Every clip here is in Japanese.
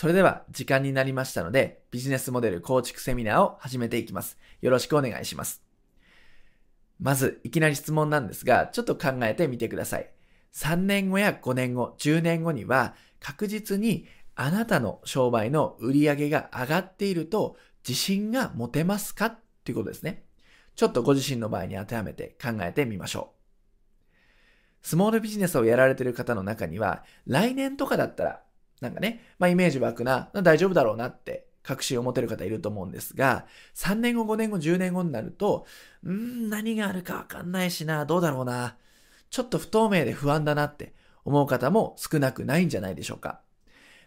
それでは時間になりましたので、ビジネスモデル構築セミナーを始めていきます。よろしくお願いします。まず、いきなり質問なんですが、ちょっと考えてみてください。3年後や5年後、10年後には、確実にあなたの商売の売り上げが上がっていると自信が持てますかっていうことですね。ちょっとご自身の場合に当てはめて考えてみましょう。スモールビジネスをやられている方の中には、来年とかだったらなんかね、まあイメージ湧くな、大丈夫だろうなって確信を持てる方いると思うんですが、3年後、5年後、10年後になると、ん何があるかわかんないしな、どうだろうな。ちょっと不透明で不安だなって思う方も少なくないんじゃないでしょうか。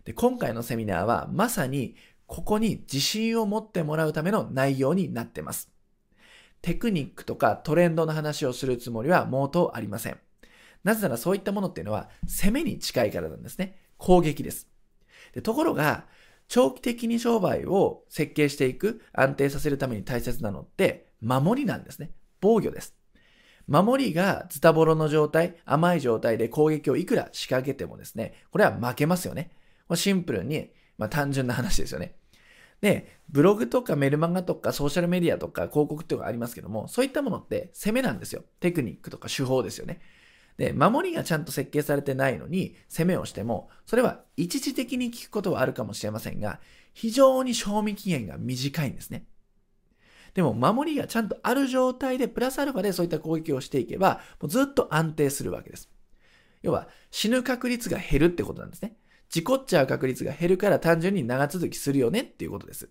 で、今回のセミナーはまさにここに自信を持ってもらうための内容になってます。テクニックとかトレンドの話をするつもりは毛頭ありません。なぜならそういったものっていうのは攻めに近いからなんですね。攻撃です。でところが、長期的に商売を設計していく、安定させるために大切なのって、守りなんですね。防御です。守りがズタボロの状態、甘い状態で攻撃をいくら仕掛けてもですね、これは負けますよね。シンプルに、まあ、単純な話ですよね。で、ブログとかメルマガとかソーシャルメディアとか広告っていうのがありますけども、そういったものって攻めなんですよ。テクニックとか手法ですよね。で、守りがちゃんと設計されてないのに攻めをしても、それは一時的に効くことはあるかもしれませんが、非常に賞味期限が短いんですね。でも、守りがちゃんとある状態で、プラスアルファでそういった攻撃をしていけば、もうずっと安定するわけです。要は、死ぬ確率が減るってことなんですね。事故っちゃう確率が減るから単純に長続きするよねっていうことです。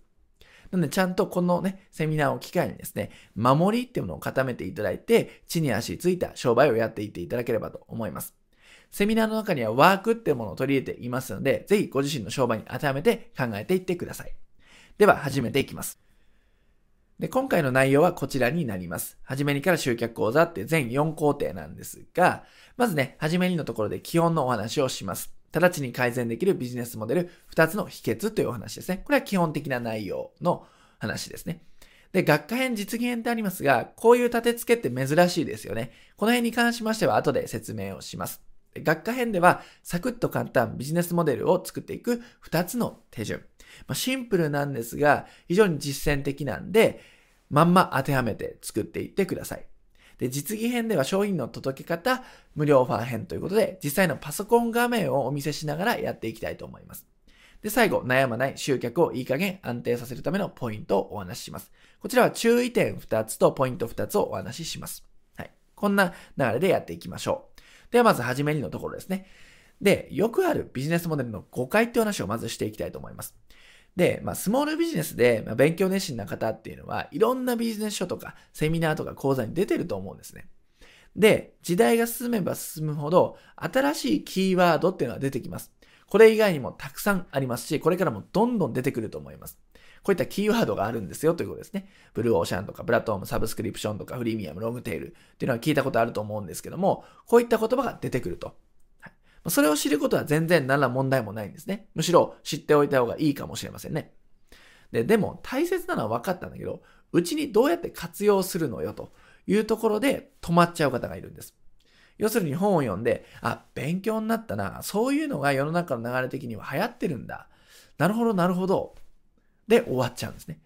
なので、ちゃんとこのね、セミナーを機会にですね、守りっていうものを固めていただいて、地に足ついた商売をやっていっていただければと思います。セミナーの中にはワークっていうものを取り入れていますので、ぜひご自身の商売に当てはめて考えていってください。では、始めていきます。で、今回の内容はこちらになります。はじめにから集客講座って全4工程なんですが、まずね、はじめにのところで基本のお話をします。直ちに改善できるビジネスモデル2つの秘訣というお話ですね。これは基本的な内容の話ですね。で、学科編実現編ってありますが、こういう立て付けって珍しいですよね。この辺に関しましては後で説明をします。学科編では、サクッと簡単ビジネスモデルを作っていく2つの手順。まあ、シンプルなんですが、非常に実践的なんで、まんま当てはめて作っていってください。で、実技編では商品の届け方、無料オファー編ということで、実際のパソコン画面をお見せしながらやっていきたいと思います。で、最後、悩まない集客をいい加減安定させるためのポイントをお話しします。こちらは注意点2つとポイント2つをお話しします。はい。こんな流れでやっていきましょう。ではまずはじめにのところですね。で、よくあるビジネスモデルの誤解っていう話をまずしていきたいと思います。で、まあ、スモールビジネスで、まあ、勉強熱心な方っていうのは、いろんなビジネス書とか、セミナーとか講座に出てると思うんですね。で、時代が進めば進むほど、新しいキーワードっていうのは出てきます。これ以外にもたくさんありますし、これからもどんどん出てくると思います。こういったキーワードがあるんですよということですね。ブルーオーシャンとか、プラットフォーム、サブスクリプションとか、フリーミアム、ロングテールっていうのは聞いたことあると思うんですけども、こういった言葉が出てくると。それを知ることは全然何ら問題もないんですね。むしろ知っておいた方がいいかもしれませんね。で、でも大切なのは分かったんだけど、うちにどうやって活用するのよというところで止まっちゃう方がいるんです。要するに本を読んで、あ、勉強になったな。そういうのが世の中の流れ的には流行ってるんだ。なるほど、なるほど。で終わっちゃうんですね。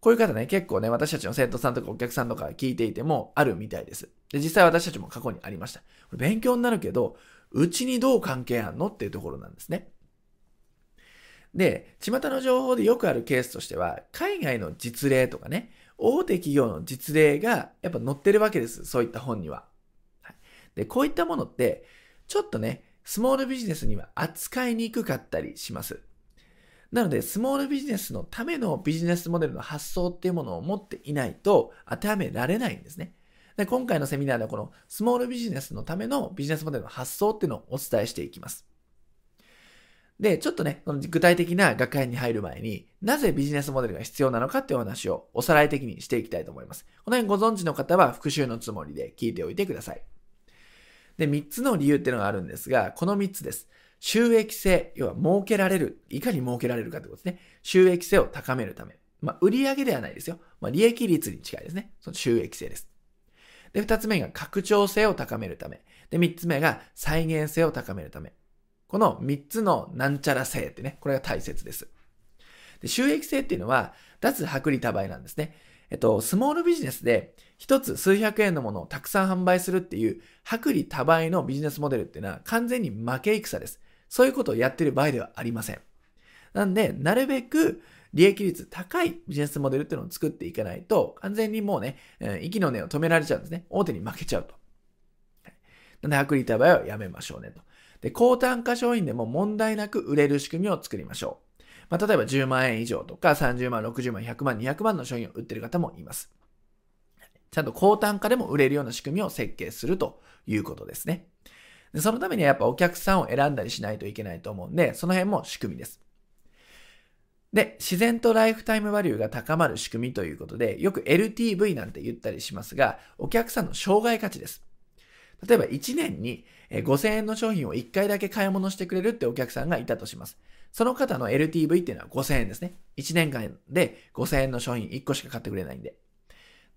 こういう方ね、結構ね、私たちの生徒さんとかお客さんとか聞いていてもあるみたいです。で、実際私たちも過去にありました。勉強になるけど、うちにどう関係あんのっていうところなんですね。で、巷の情報でよくあるケースとしては、海外の実例とかね、大手企業の実例がやっぱ載ってるわけです。そういった本には。で、こういったものって、ちょっとね、スモールビジネスには扱いにくかったりします。なので、スモールビジネスのためのビジネスモデルの発想っていうものを持っていないと当てはめられないんですね。で今回のセミナーではこのスモールビジネスのためのビジネスモデルの発想っていうのをお伝えしていきます。で、ちょっとね、その具体的な学会に入る前に、なぜビジネスモデルが必要なのかっていうお話をおさらい的にしていきたいと思います。この辺ご存知の方は復習のつもりで聞いておいてください。で、3つの理由っていうのがあるんですが、この3つです。収益性、要は儲けられる、いかに儲けられるかってことですね。収益性を高めるため。まあ、売上ではないですよ。まあ、利益率に近いですね。その収益性です。で、2つ目が拡張性を高めるため。で、3つ目が再現性を高めるため。この3つのなんちゃら性ってね、これが大切です。で収益性っていうのは、脱薄利多売なんですね。えっと、スモールビジネスで一つ数百円のものをたくさん販売するっていう薄利多売のビジネスモデルっていうのは完全に負け戦です。そういうことをやってる場合ではありません。なんで、なるべく利益率高いビジネスモデルっていうのを作っていかないと、完全にもうね、息の根を止められちゃうんですね。大手に負けちゃうと。なんで、薄利多売はやめましょうねと。で、高単価商品でも問題なく売れる仕組みを作りましょう。まあ、例えば10万円以上とか30万、60万、100万、200万の商品を売ってる方もいます。ちゃんと高単価でも売れるような仕組みを設計するということですね。でそのためにはやっぱお客さんを選んだりしないといけないと思うんで、その辺も仕組みです。で、自然とライフタイムバリューが高まる仕組みということで、よく LTV なんて言ったりしますが、お客さんの障害価値です。例えば1年に5000円の商品を1回だけ買い物してくれるってお客さんがいたとします。その方の LTV っていうのは5000円ですね。1年間で5000円の商品1個しか買ってくれないんで。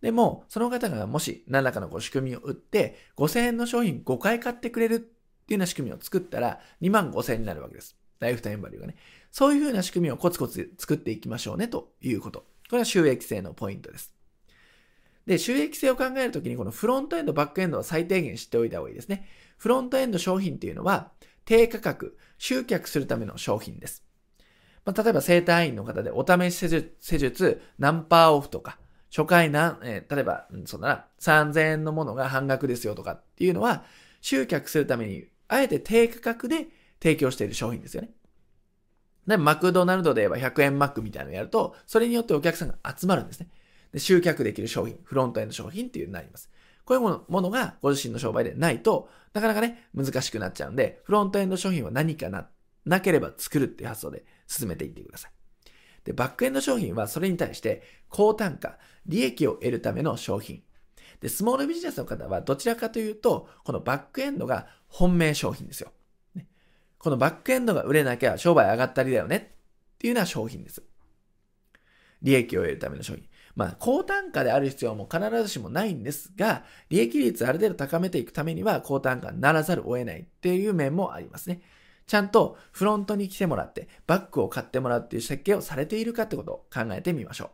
でも、その方がもし何らかのこう仕組みを売って、5000円の商品5回買ってくれるっていうような仕組みを作ったら、2万5000円になるわけです。ライフタイムバリューがね。そういうふうな仕組みをコツコツ作っていきましょうねということ。これは収益性のポイントです。で、収益性を考えるときにこのフロントエンド、バックエンドは最低限知っておいた方がいいですね。フロントエンド商品っていうのは低価格、集客するための商品です。まあ、例えば生体院の方でお試し施術施術何パーオフとか、初回何、えー、例えば、そうだな、3000円のものが半額ですよとかっていうのは、集客するために、あえて低価格で提供している商品ですよね。で、マクドナルドで言えば100円マックみたいなのをやると、それによってお客さんが集まるんですね。で、集客できる商品、フロントエンド商品っていうのになります。こういうものがご自身の商売でないと、なかなかね、難しくなっちゃうんで、フロントエンド商品は何かな、なければ作るっていう発想で進めていってください。で、バックエンド商品はそれに対して高単価、利益を得るための商品。で、スモールビジネスの方はどちらかというと、このバックエンドが本命商品ですよ。このバックエンドが売れなきゃ商売上がったりだよねっていうような商品です。利益を得るための商品。まあ、高単価である必要も必ずしもないんですが、利益率ある程度高めていくためには高単価にならざるを得ないっていう面もありますね。ちゃんとフロントに来てもらって、バッグを買ってもらうっていう設計をされているかってことを考えてみましょう。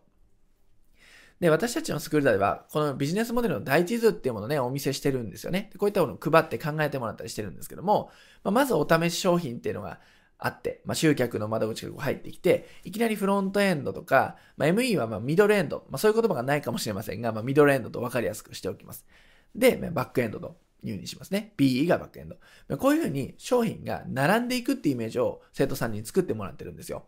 で、私たちのスクールでは、このビジネスモデルの第一図っていうものをね、お見せしてるんですよね。こういったものを配って考えてもらったりしてるんですけども、まあ、まずお試し商品っていうのがあって、まあ、集客の窓口が入ってきて、いきなりフロントエンドとか、まあ、ME はまミドルエンド、まあ、そういう言葉がないかもしれませんが、ま、ミドルエンドと分かりやすくしておきます。で、バックエンドと入にしますね。BE がバックエンド。こういうふうに商品が並んでいくっていうイメージを生徒さんに作ってもらってるんですよ。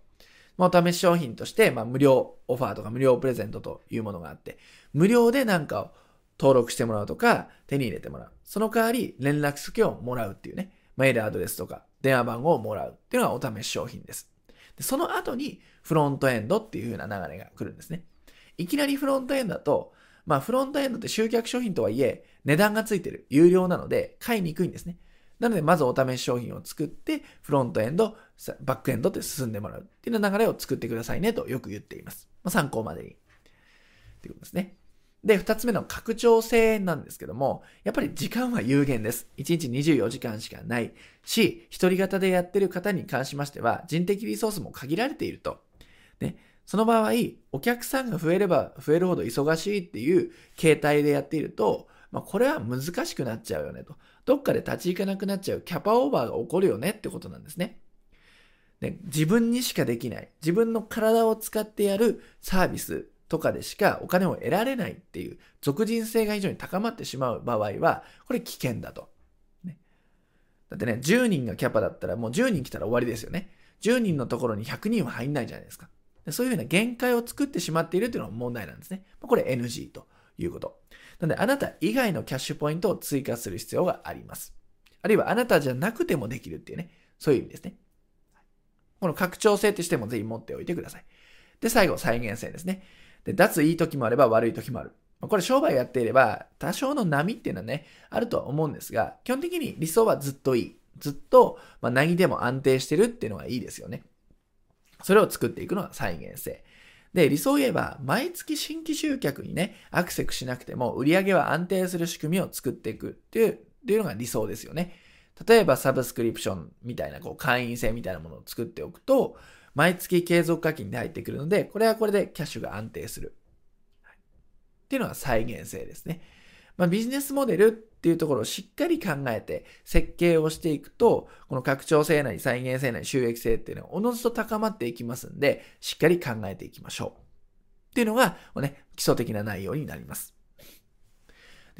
まあ、お試し商品として、まあ、無料オファーとか無料プレゼントというものがあって、無料でなんかを登録してもらうとか、手に入れてもらう。その代わり、連絡先をもらうっていうね。メールアドレスとか、電話番号をもらうっていうのがお試し商品です。でその後に、フロントエンドっていう風な流れが来るんですね。いきなりフロントエンドだと、まあ、フロントエンドって集客商品とはいえ、値段がついてる、有料なので、買いにくいんですね。なので、まずお試し商品を作って、フロントエンド、バックエンドって進んでもらうっていう流れを作ってくださいねとよく言っています。まあ、参考までに。っていうことですね。で、二つ目の拡張性なんですけども、やっぱり時間は有限です。1日24時間しかないし、一人型でやってる方に関しましては、人的リソースも限られていると。ね、その場合、お客さんが増えれば増えるほど忙しいっていう形態でやっていると、まあ、これは難しくなっちゃうよねと。どっかで立ち行かなくなっちゃうキャパオーバーが起こるよねってことなんですね。で自分にしかできない、自分の体を使ってやるサービスとかでしかお金を得られないっていう俗人性が非常に高まってしまう場合は、これ危険だと。ね、だってね、10人がキャパだったらもう10人来たら終わりですよね。10人のところに100人は入んないじゃないですか。そういうふうな限界を作ってしまっているというのが問題なんですね。これ NG ということ。なので、あなた以外のキャッシュポイントを追加する必要があります。あるいは、あなたじゃなくてもできるっていうね、そういう意味ですね。この拡張性としてもぜひ持っておいてください。で、最後、再現性ですね。で、脱いい時もあれば悪い時もある。これ商売やっていれば、多少の波っていうのはね、あるとは思うんですが、基本的に理想はずっといい。ずっと、まあ、何でも安定してるっていうのがいいですよね。それを作っていくのが再現性。で、理想を言えば、毎月新規集客にね、アクセスしなくても、売り上げは安定する仕組みを作っていくっていう、っていうのが理想ですよね。例えばサブスクリプションみたいなこう会員制みたいなものを作っておくと、毎月継続課金で入ってくるので、これはこれでキャッシュが安定する。っていうのが再現性ですね。まあ、ビジネスモデルっていうところをしっかり考えて設計をしていくと、この拡張性なり再現性なり収益性っていうのはおのずと高まっていきますんで、しっかり考えていきましょう。っていうのが、ね、基礎的な内容になります。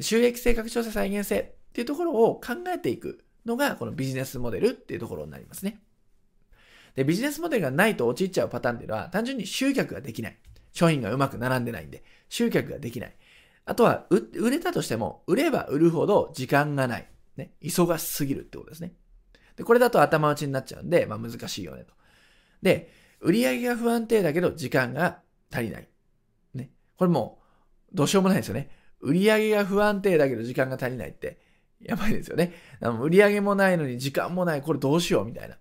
収益性、拡張性、再現性っていうところを考えていくのが、このビジネスモデルっていうところになりますね。で、ビジネスモデルがないと陥っちゃうパターンっていうのは、単純に集客ができない。商品がうまく並んでないんで、集客ができない。あとは、売れたとしても、売れば売るほど時間がない。ね。忙しすぎるってことですね。で、これだと頭打ちになっちゃうんで、まあ難しいよねと。で、売り上げが不安定だけど時間が足りない。ね。これもう、どうしようもないですよね。売り上げが不安定だけど時間が足りないって、やばいですよね。売り上げもないのに時間もない。これどうしようみたいな。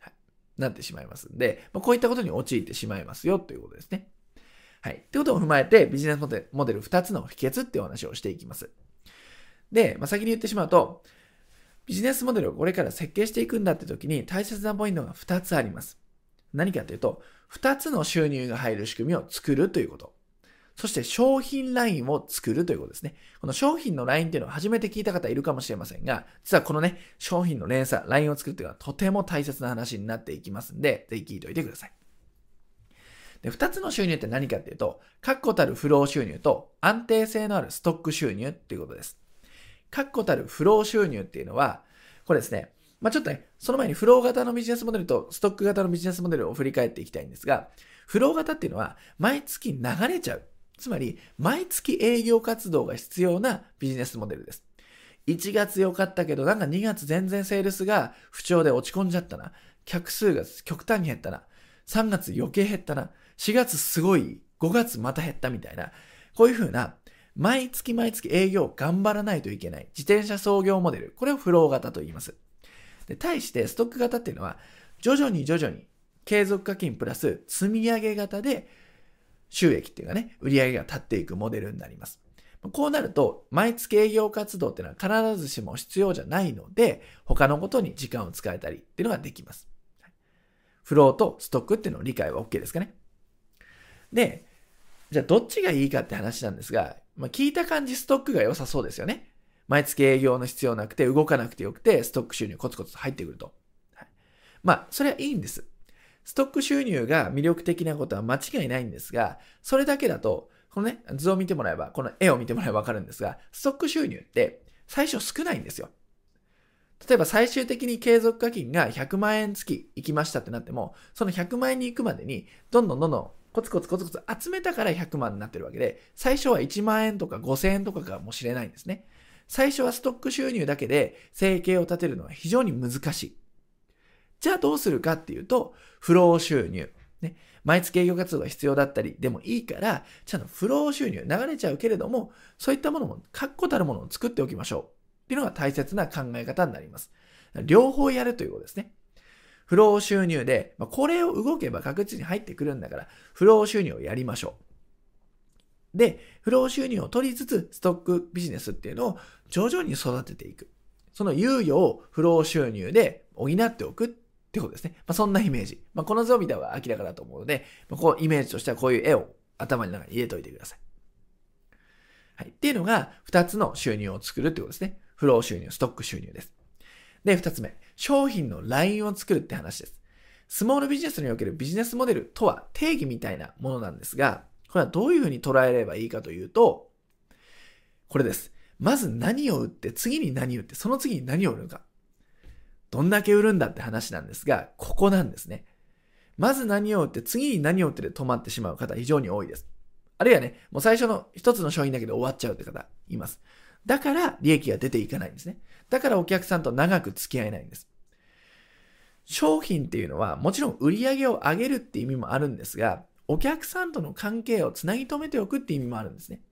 はい、なってしまいますんで、まあ、こういったことに陥ってしまいますよということですね。はい。ってことを踏まえて、ビジネスモデルモデル2つの秘訣っていうお話をしていきます。で、まあ、先に言ってしまうと、ビジネスモデルをこれから設計していくんだって時に大切なポイントが2つあります。何かというと、2つの収入が入る仕組みを作るということ。そして商品ラインを作るということですね。この商品のラインっていうのは初めて聞いた方いるかもしれませんが、実はこのね、商品の連鎖、ラインを作るというのはとても大切な話になっていきますんで、ぜひ聞いておいてください。で、二つの収入って何かっていうと、確固たるフロー収入と安定性のあるストック収入っていうことです。確固たるフロー収入っていうのは、これですね、まあ、ちょっとね、その前にフロー型のビジネスモデルとストック型のビジネスモデルを振り返っていきたいんですが、フロー型っていうのは毎月流れちゃう。つまり、毎月営業活動が必要なビジネスモデルです。1月良かったけど、なんか2月全然セールスが不調で落ち込んじゃったな。客数が極端に減ったな。3月余計減ったな。4月すごい。5月また減ったみたいな。こういう風な、毎月毎月営業頑張らないといけない。自転車創業モデル。これをフロー型と言います。で、対してストック型っていうのは、徐々に徐々に継続課金プラス積み上げ型で収益っていうかね、売り上げが立っていくモデルになります。こうなると、毎月営業活動っていうのは必ずしも必要じゃないので、他のことに時間を使えたりっていうのができます。フローとストックっていうのを理解は OK ですかね？で、じゃあどっちがいいかって話なんですが、まあ、聞いた感じストックが良さそうですよね。毎月営業の必要なくて動かなくてよくて、ストック収入コツコツ入ってくると。はい、まあ、それはいいんです。ストック収入が魅力的なことは間違いないんですが、それだけだと、このね、図を見てもらえば、この絵を見てもらえばわかるんですが、ストック収入って最初少ないんですよ。例えば最終的に継続課金が100万円月行きましたってなっても、その100万円に行くまでに、どんどんどんどんコツコツコツコツ集めたから100万になってるわけで、最初は1万円とか5000円とかかもしれないんですね。最初はストック収入だけで生計を立てるのは非常に難しい。じゃあどうするかっていうと、フロー収入。ね。毎月営業活動が必要だったりでもいいから、ちゃんとフロー収入流れちゃうけれども、そういったものも確固たるものを作っておきましょう。っていうのが大切な考え方になります。両方やるということですね。フロー収入で、まあ、これを動けば確実に入ってくるんだから、フロー収入をやりましょう。で、フロー収入を取りつつ、ストックビジネスっていうのを徐々に育てていく。その猶予をフロー収入で補っておくってことですね。まあ、そんなイメージ。まあ、この図を見たら明らかだと思うので、まあ、こうイメージとしてはこういう絵を頭の中に入れといてください。はい。っていうのが、二つの収入を作るってことですね。フロー収入、ストック収入です。で、二つ目。商品のラインを作るって話です。スモールビジネスにおけるビジネスモデルとは定義みたいなものなんですが、これはどういうふうに捉えればいいかというと、これです。まず何を売って、次に何を売って、その次に何を売るか。どんだけ売るんだって話なんですが、ここなんですね。まず何を売って、次に何を売ってで止まってしまう方非常に多いです。あるいはね、もう最初の一つの商品だけで終わっちゃうって方います。だから利益が出ていかないんですね。だからお客さんと長く付き合えないんです。商品っていうのはもちろん売り上げを上げるって意味もあるんですが、お客さんとの関係をつなぎ止めておくって意味もあるんですね。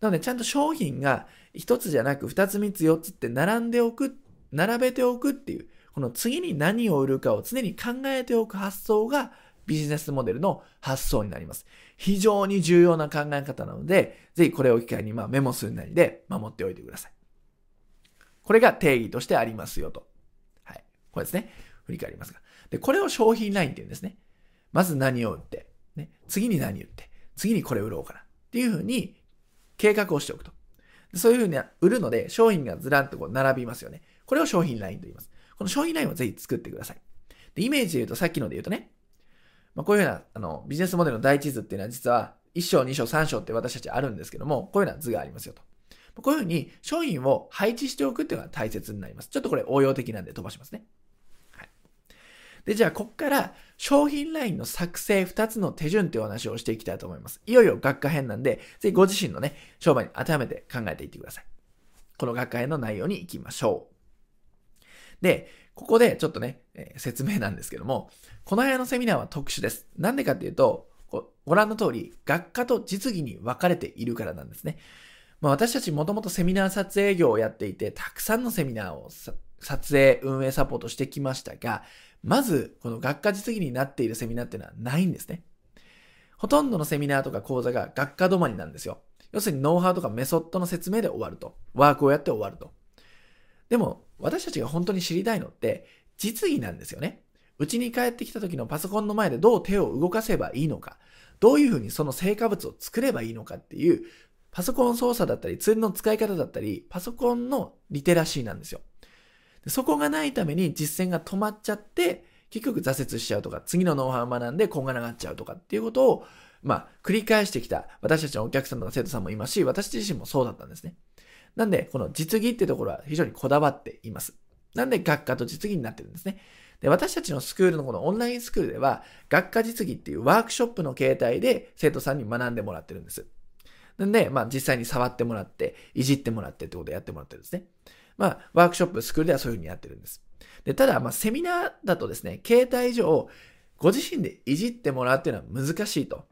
なのでちゃんと商品が一つじゃなく二つ三つ四つって並んでおく、並べておくっていう、この次に何を売るかを常に考えておく発想がビジネスモデルの発想になります。非常に重要な考え方なので、ぜひこれを機会にまあメモするなりで守っておいてください。これが定義としてありますよと。はい。これですね。振り返りますが。で、これを商品ラインって言うんですね。まず何を売って、ね、次に何売って、次にこれ売ろうかな。っていうふうに計画をしておくと。そういうふうに売るので、商品がずらんとこう並びますよね。これを商品ラインと言います。この商品ラインをぜひ作ってください。で、イメージで言うとさっきので言うとね、まあ、こういうふうな、あの、ビジネスモデルの第一図っていうのは実は1章、2章、3章って私たちあるんですけども、こういうような図がありますよと。こういうふうに商品を配置しておくっていうのが大切になります。ちょっとこれ応用的なんで飛ばしますね。はい。で、じゃあ、こっから商品ラインの作成2つの手順っていうお話をしていきたいと思います。いよいよ学科編なんで、ぜひご自身のね、商売に当てはめて考えていってください。この学科編の内容に行きましょう。で、ここでちょっとね、えー、説明なんですけども、この部屋のセミナーは特殊です。なんでかっていうと、ご覧の通り、学科と実技に分かれているからなんですね。まあ、私たちもともとセミナー撮影業をやっていて、たくさんのセミナーを撮影、運営サポートしてきましたが、まず、この学科実技になっているセミナーっていうのはないんですね。ほとんどのセミナーとか講座が学科止まりなんですよ。要するにノウハウとかメソッドの説明で終わると。ワークをやって終わると。でも、私たちが本当に知りたいのって、実技なんですよね。うちに帰ってきた時のパソコンの前でどう手を動かせばいいのか、どういうふうにその成果物を作ればいいのかっていう、パソコン操作だったり、ツールの使い方だったり、パソコンのリテラシーなんですよ。そこがないために実践が止まっちゃって、結局挫折しちゃうとか、次のノウハウを学んでこんがらがっちゃうとかっていうことを、まあ、繰り返してきた私たちのお客さんとか生徒さんもいますし、私自身もそうだったんですね。なんで、この実技ってところは非常にこだわっています。なんで学科と実技になってるんですね。で、私たちのスクールのこのオンラインスクールでは、学科実技っていうワークショップの形態で生徒さんに学んでもらってるんです。なんで、まあ実際に触ってもらって、いじってもらってってことをやってもらってるんですね。まあ、ワークショップ、スクールではそういうふうにやってるんです。で、ただ、まあ、セミナーだとですね、形態上、ご自身でいじってもらうっていうのは難しいと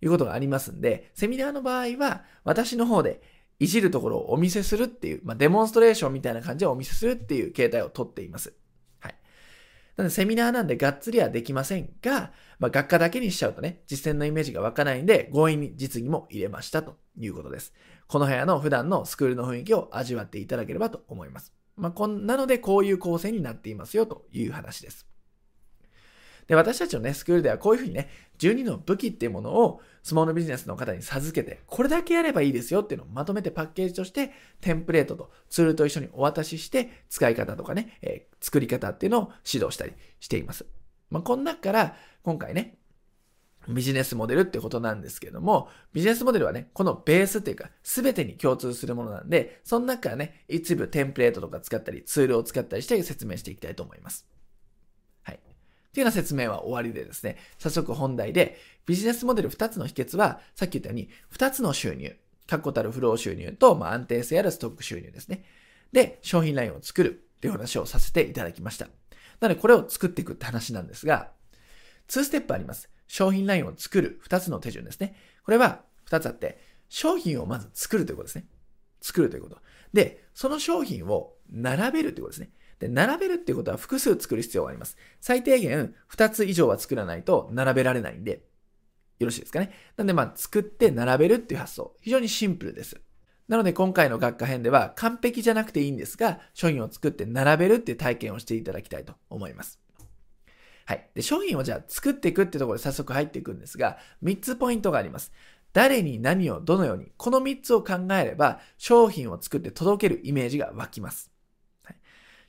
いうことがありますんで、セミナーの場合は、私の方でいじるところをお見せするっていう、まあ、デモンストレーションみたいな感じでお見せするっていう形態をとっています。はいなので、セミナーなんでがっつりはできませんが、まあ、学科だけにしちゃうとね、実践のイメージが湧かないんで、強引に実技も入れましたということです。この部屋の普段のスクールの雰囲気を味わっていただければと思います。まあ、こんなので、こういう構成になっていますよという話です。で、私たちのね、スクールではこういうふうにね、12の武器っていうものをスモールビジネスの方に授けて、これだけやればいいですよっていうのをまとめてパッケージとして、テンプレートとツールと一緒にお渡しして、使い方とかね、えー、作り方っていうのを指導したりしています。まあ、この中から、今回ね、ビジネスモデルってことなんですけども、ビジネスモデルはね、このベースっていうか、すべてに共通するものなんで、その中からね、一部テンプレートとか使ったり、ツールを使ったりして説明していきたいと思います。っていうような説明は終わりでですね、早速本題で、ビジネスモデル2つの秘訣は、さっき言ったように、2つの収入、確固たるフロー収入と、まあ、安定性あるストック収入ですね。で、商品ラインを作るっていう話をさせていただきました。なので、これを作っていくって話なんですが、2ステップあります。商品ラインを作る2つの手順ですね。これは2つあって、商品をまず作るということですね。作るということ。で、その商品を並べるということですね。で、並べるっていうことは複数作る必要があります。最低限2つ以上は作らないと並べられないんで、よろしいですかね。なんでまあ作って並べるっていう発想、非常にシンプルです。なので今回の学科編では完璧じゃなくていいんですが、商品を作って並べるっていう体験をしていただきたいと思います。はい。で、商品をじゃあ作っていくってところで早速入っていくんですが、3つポイントがあります。誰に何をどのように、この3つを考えれば、商品を作って届けるイメージが湧きます。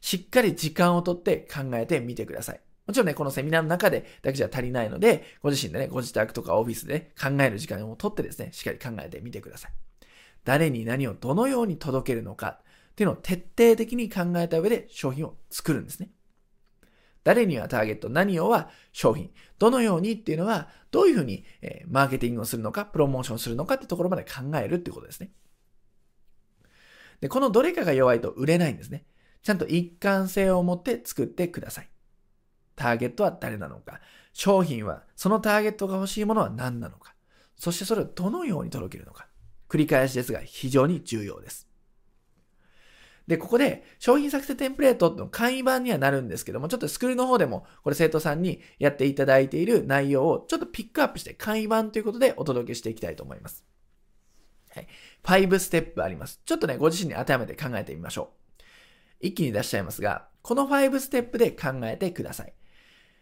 しっかり時間をとって考えてみてください。もちろんね、このセミナーの中でだけじゃ足りないので、ご自身でね、ご自宅とかオフィスで、考える時間をとってですね、しっかり考えてみてください。誰に何をどのように届けるのかっていうのを徹底的に考えた上で商品を作るんですね。誰にはターゲット、何をは商品。どのようにっていうのは、どういうふうに、え、マーケティングをするのか、プロモーションするのかってところまで考えるっていうことですね。で、このどれかが弱いと売れないんですね。ちゃんと一貫性を持って作ってください。ターゲットは誰なのか、商品はそのターゲットが欲しいものは何なのか、そしてそれをどのように届けるのか。繰り返しですが非常に重要です。で、ここで商品作成テンプレートの簡易版にはなるんですけども、ちょっとスクールの方でもこれ生徒さんにやっていただいている内容をちょっとピックアップして簡易版ということでお届けしていきたいと思います。はい。5ステップあります。ちょっとね、ご自身に当てはめて考えてみましょう。一気に出しちゃいますが、この5ステップで考えてください。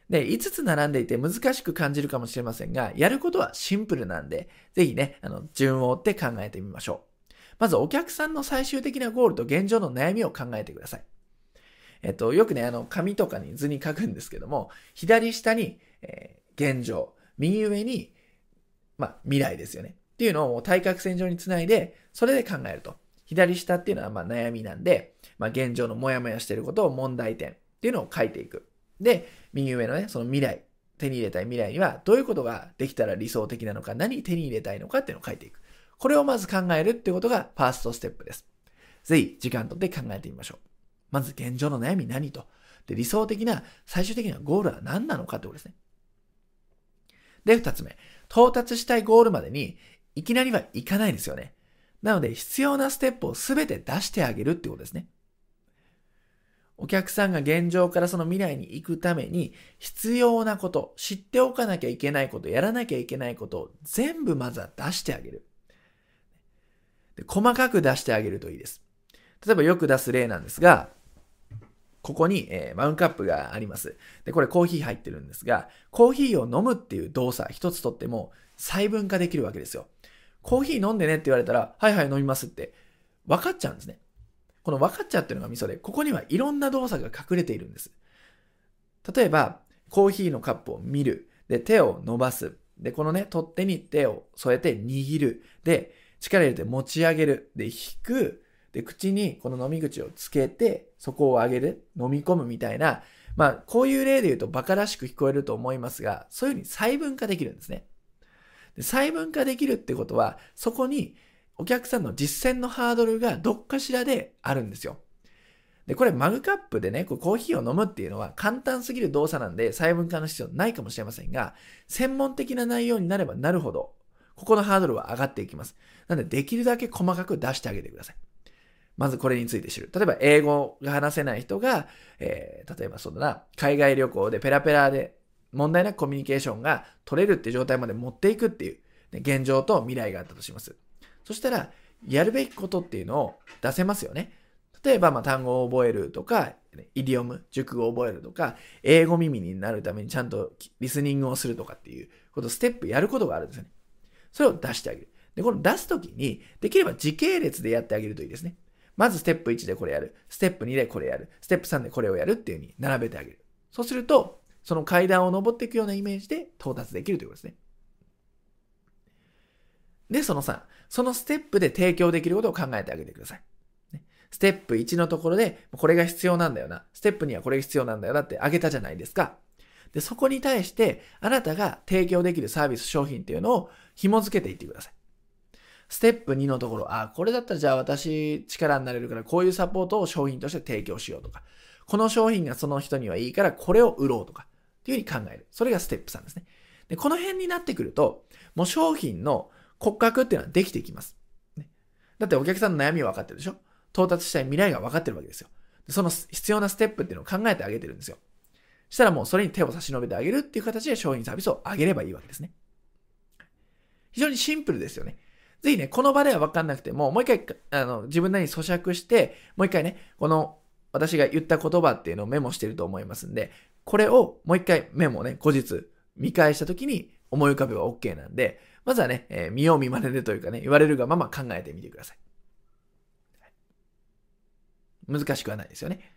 で、5つ並んでいて難しく感じるかもしれませんが、やることはシンプルなんで、ぜひね、あの、順を追って考えてみましょう。まずお客さんの最終的なゴールと現状の悩みを考えてください。えっと、よくね、あの、紙とかに図に書くんですけども、左下に、えー、現状、右上に、まあ、未来ですよね。っていうのを対角線上につないで、それで考えると。左下っていうのはまあ悩みなんで、まあ、現状のモヤモヤしてることを問題点っていうのを書いていく。で、右上のね、その未来、手に入れたい未来にはどういうことができたら理想的なのか、何手に入れたいのかっていうのを書いていく。これをまず考えるっていうことがファーストステップです。ぜひ時間とって考えてみましょう。まず現状の悩み何と。で、理想的な、最終的なゴールは何なのかってことですね。で、二つ目。到達したいゴールまでに、いきなりはいかないですよね。なので、必要なステップをすべて出してあげるってことですね。お客さんが現状からその未来に行くために必要なこと、知っておかなきゃいけないこと、やらなきゃいけないことを全部まずは出してあげる。で細かく出してあげるといいです。例えばよく出す例なんですが、ここに、えー、マウンカップがあります。で、これコーヒー入ってるんですが、コーヒーを飲むっていう動作一つとっても細分化できるわけですよ。コーヒー飲んでねって言われたら、はいはい飲みますって分かっちゃうんですね。この分かっちゃってるのがミソで、ここにはいろんな動作が隠れているんです。例えば、コーヒーのカップを見る。で、手を伸ばす。で、このね、取っ手に手を添えて握る。で、力入れて持ち上げる。で、引く。で、口にこの飲み口をつけて、そこを上げる。飲み込むみたいな。まあ、こういう例で言うと馬鹿らしく聞こえると思いますが、そういうふうに細分化できるんですね。で細分化できるってことは、そこにお客さんの実践のハードルがどっかしらであるんですよ。で、これマグカップでね、こコーヒーを飲むっていうのは簡単すぎる動作なんで細分化の必要ないかもしれませんが、専門的な内容になればなるほど、ここのハードルは上がっていきます。なので、できるだけ細かく出してあげてください。まずこれについて知る。例えば、英語が話せない人が、えー、例えばそうだな、海外旅行でペラペラで問題なくコミュニケーションが取れるって状態まで持っていくっていう、ね、現状と未来があったとします。そしたら、やるべきことっていうのを出せますよね。例えば、まあ、単語を覚えるとか、イディオム、熟語を覚えるとか、英語耳になるためにちゃんとリスニングをするとかっていうこと、ステップやることがあるんですよね。それを出してあげる。で、この出すときに、できれば時系列でやってあげるといいですね。まずステップ1でこれやる。ステップ2でこれやる。ステップ3でこれをやるっていう風に並べてあげる。そうすると、その階段を登っていくようなイメージで到達できるということですね。で、その3。そのステップで提供できることを考えてあげてください。ステップ1のところで、これが必要なんだよな。ステップ2はこれが必要なんだよなってあげたじゃないですか。で、そこに対して、あなたが提供できるサービス、商品っていうのを紐付けていってください。ステップ2のところ、あ、これだったらじゃあ私力になれるからこういうサポートを商品として提供しようとか、この商品がその人にはいいからこれを売ろうとか、っていうふうに考える。それがステップ3ですね。で、この辺になってくると、もう商品の骨格っていうのはできていきます。ね、だってお客さんの悩みは分かってるでしょ？到達したい未来が分かってるわけですよ。その必要なステップっていうのを考えてあげてるんですよ。したらもうそれに手を差し伸べてあげるっていう形で商品サービスを上げればいいわけですね。非常にシンプルですよね。ぜひね、この場では分かんなくても、もう一回、あの、自分なりに咀嚼して、もう一回ね、この、私が言った言葉っていうのをメモしてると思いますんで、これをもう一回メモをね、後日見返した時に思い浮かべば OK なんで、まずはね、えー、見よう見まねでというかね、言われるがまま考えてみてください。難しくはないですよね。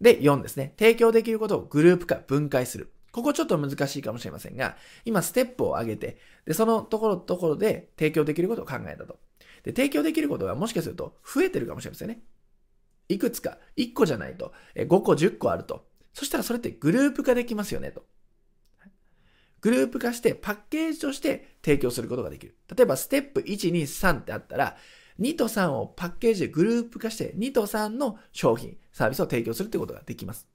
で、4ですね。提供できることをグループ化、分解する。ここちょっと難しいかもしれませんが、今ステップを上げて、で、そのところところで提供できることを考えたと。で、提供できることがもしかすると増えてるかもしれませんね。いくつか、1個じゃないと、5個、10個あると。そしたらそれってグループ化できますよねと。グループ化してパッケージとして提供することができる。例えばステップ1、2、3ってあったら、2と3をパッケージでグループ化して、2と3の商品、サービスを提供するってことができます。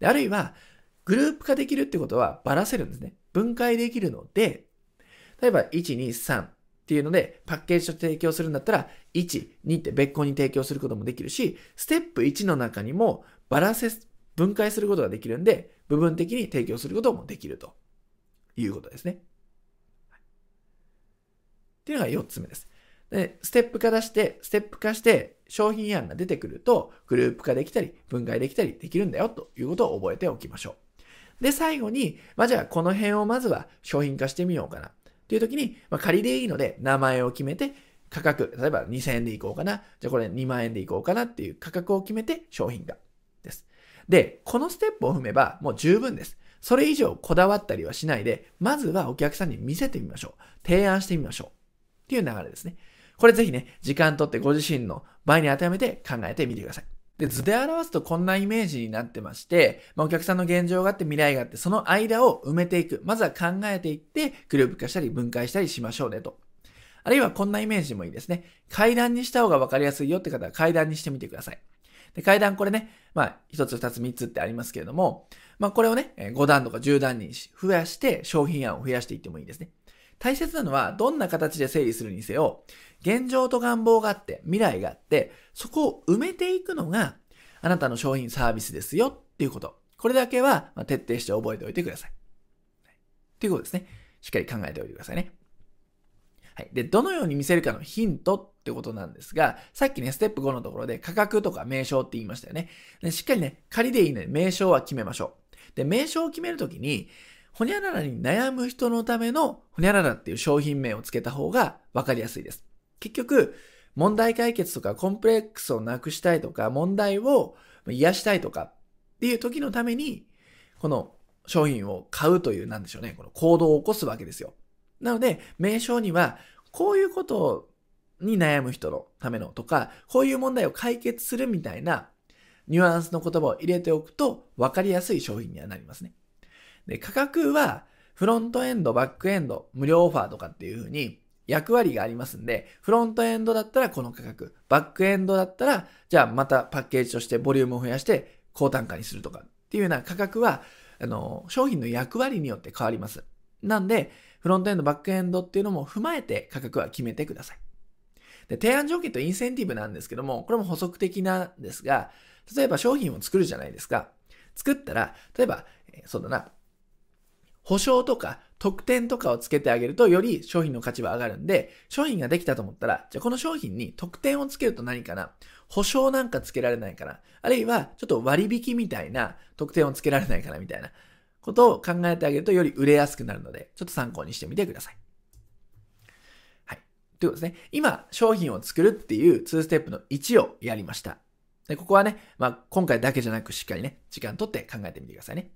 であるいは、グループ化できるってことはばらせるんですね。分解できるので、例えば1、2、3っていうので、パッケージと提供するんだったら、1、2って別個に提供することもできるし、ステップ1の中にもばらせ、分解することができるんで、部分的に提供することもできるということですね。っていうのが4つ目です。で、ステップ化出して、ステップ化して商品案が出てくると、グループ化できたり、分解できたりできるんだよということを覚えておきましょう。で、最後に、まあ、じゃあこの辺をまずは商品化してみようかな。という時に、まあ、仮でいいので名前を決めて、価格、例えば2000円でいこうかな。じゃあこれ2万円でいこうかなっていう価格を決めて商品化で。このステップを踏めばもう十分です。それ以上こだわったりはしないで、まずはお客さんに見せてみましょう。提案してみましょう。っていう流れですね。これぜひね、時間とってご自身の場合に当てはめて考えてみてください。で、図で表すとこんなイメージになってまして、まあ、お客さんの現状があって未来があって、その間を埋めていく。まずは考えていって、グループ化したり分解したりしましょうねと。あるいはこんなイメージもいいですね。階段にした方が分かりやすいよって方は階段にしてみてください。で階段これね、まあ、1つ、2つ、3つってありますけれども、まあ、これをね、5段とか10段に増やして商品案を増やしていってもいいですね。大切なのは、どんな形で整理するにせよ、現状と願望があって、未来があって、そこを埋めていくのが、あなたの商品サービスですよっていうこと。これだけはま徹底して覚えておいてください。ということですね。しっかり考えておいてくださいね。はい。で、どのように見せるかのヒントってことなんですが、さっきね、ステップ5のところで価格とか名称って言いましたよね。でしっかりね、仮でいいので名称は決めましょう。で、名称を決めるときに、ほにゃららに悩む人のためのほにゃららっていう商品名をつけた方がわかりやすいです。結局、問題解決とかコンプレックスをなくしたいとか、問題を癒したいとかっていう時のために、この商品を買うという、なんでしょうね、この行動を起こすわけですよ。なので、名称には、こういうことをに悩む人のためのとか、こういう問題を解決するみたいなニュアンスの言葉を入れておくと分かりやすい商品にはなりますね。で、価格はフロントエンド、バックエンド、無料オファーとかっていう風に役割がありますんで、フロントエンドだったらこの価格、バックエンドだったら、じゃあまたパッケージとしてボリュームを増やして高単価にするとかっていうような価格は、あの、商品の役割によって変わります。なんで、フロントエンド、バックエンドっていうのも踏まえて価格は決めてください。で、提案条件とインセンティブなんですけども、これも補足的なんですが、例えば商品を作るじゃないですか。作ったら、例えば、そうだな、保証とか特典とかをつけてあげるとより商品の価値は上がるんで、商品ができたと思ったら、じゃあこの商品に特典をつけると何かな保証なんかつけられないかなあるいはちょっと割引みたいな特典をつけられないかなみたいなことを考えてあげるとより売れやすくなるので、ちょっと参考にしてみてください。ということですね。今、商品を作るっていう2ステップの1をやりました。で、ここはね、まあ、今回だけじゃなくしっかりね、時間とって考えてみてくださいね。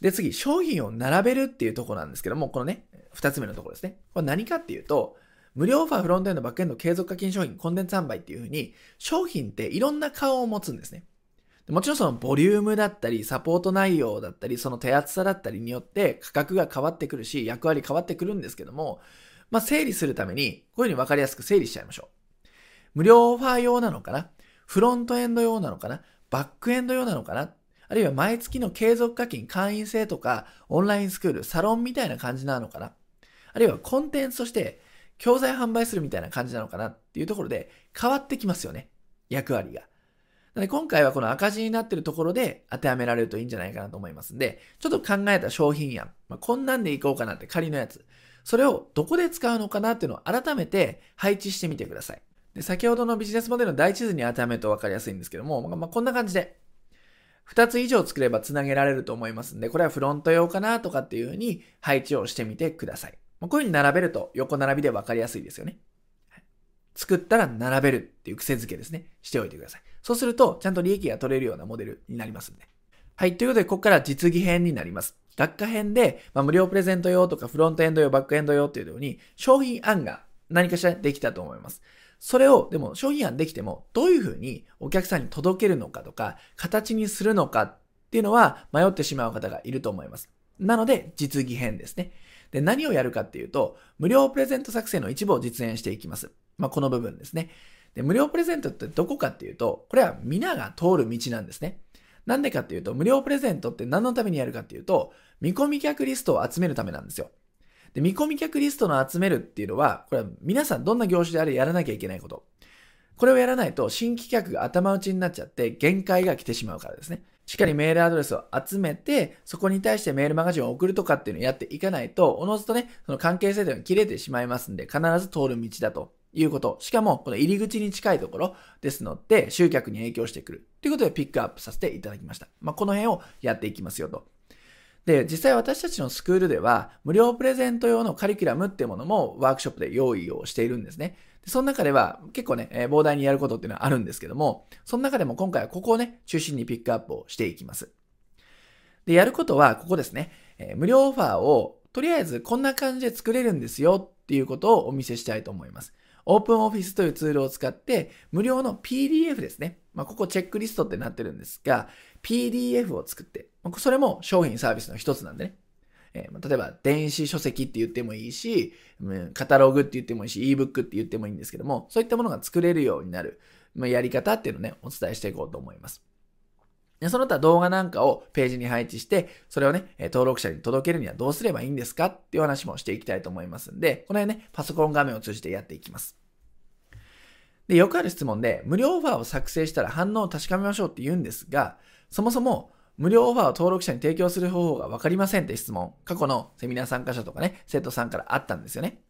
で、次、商品を並べるっていうところなんですけども、このね、二つ目のところですね。これ何かっていうと、無料オファーフロントエンドバックエンド継続課金商品コンテンツ販売っていう風に、商品っていろんな顔を持つんですね。もちろんそのボリュームだったり、サポート内容だったり、その手厚さだったりによって価格が変わってくるし、役割変わってくるんですけども、まあ、整理するために、こういう風に分かりやすく整理しちゃいましょう。無料オファー用なのかな？フロントエンド用なのかな？バックエンド用なのかな？あるいは毎月の継続課金、会員制とか、オンラインスクール、サロンみたいな感じなのかな？あるいはコンテンツとして教材販売するみたいな感じなのかなっていうところで変わってきますよね。役割が。なので今回はこの赤字になっているところで当てはめられるといいんじゃないかなと思いますんで、ちょっと考えた商品案、まあ、こんなんでいこうかなって仮のやつ、それをどこで使うのかなっていうのを改めて配置してみてください。で先ほどのビジネスモデルの第一図に当てはめると分かりやすいんですけども、まあ、こんな感じで2つ以上作れば繋げられると思いますんで、これはフロント用かなとかっていう風に配置をしてみてください。こういう風に並べると横並びで分かりやすいですよね。作ったら並べるっていう癖づけですね。しておいてください。そうすると、ちゃんと利益が取れるようなモデルになりますんで。はい。ということで、ここから実技編になります。学科編で、まあ、無料プレゼント用とかフロントエンド用、バックエンド用っていうように、商品案が何かしらできたと思います。それを、でも商品案できても、どういうふうにお客さんに届けるのかとか、形にするのかっていうのは迷ってしまう方がいると思います。なので、実技編ですね。で、何をやるかっていうと、無料プレゼント作成の一部を実演していきます。まあ、この部分ですね。で、無料プレゼントってどこかっていうと、これは皆が通る道なんですね。なんでかっていうと、無料プレゼントって何のためにやるかっていうと、見込み客リストを集めるためなんですよ。で、見込み客リストの集めるっていうのは、これは皆さんどんな業種であれやらなきゃいけないこと。これをやらないと新規客が頭打ちになっちゃって限界が来てしまうからですね。しっかりメールアドレスを集めて、そこに対してメールマガジンを送るとかっていうのをやっていかないと、おのずとね、その関係性というのが切れてしまいますんで、必ず通る道だということ。しかも、この入り口に近いところですので、集客に影響してくる。ということでピックアップさせていただきました。まあ、この辺をやっていきますよと。で、実際私たちのスクールでは、無料プレゼント用のカリキュラムっていうものもワークショップで用意をしているんですね。でその中では結構ね、えー、膨大にやることっていうのはあるんですけども、その中でも今回はここをね、中心にピックアップをしていきます。で、やることはここですね。えー、無料オファーをとりあえずこんな感じで作れるんですよっていうことをお見せしたいと思います。オープンオフィスというツールを使って、無料の PDF ですね。まあ、ここチェックリストってなってるんですが、PDF を作って、それも商品サービスの一つなんでね。えー、例えば、電子書籍って言ってもいいし、カタログって言ってもいいし、ebook って言ってもいいんですけども、そういったものが作れるようになる、ま、やり方っていうのをね、お伝えしていこうと思います。でその他動画なんかをページに配置して、それをね、登録者に届けるにはどうすればいいんですかっていう話もしていきたいと思いますんで、この辺ね、パソコン画面を通じてやっていきます。で、よくある質問で、無料オファーを作成したら反応を確かめましょうって言うんですが、そもそも無料オファーを登録者に提供する方法がわかりませんって質問、過去のセミナー参加者とかね、生徒さんからあったんですよね。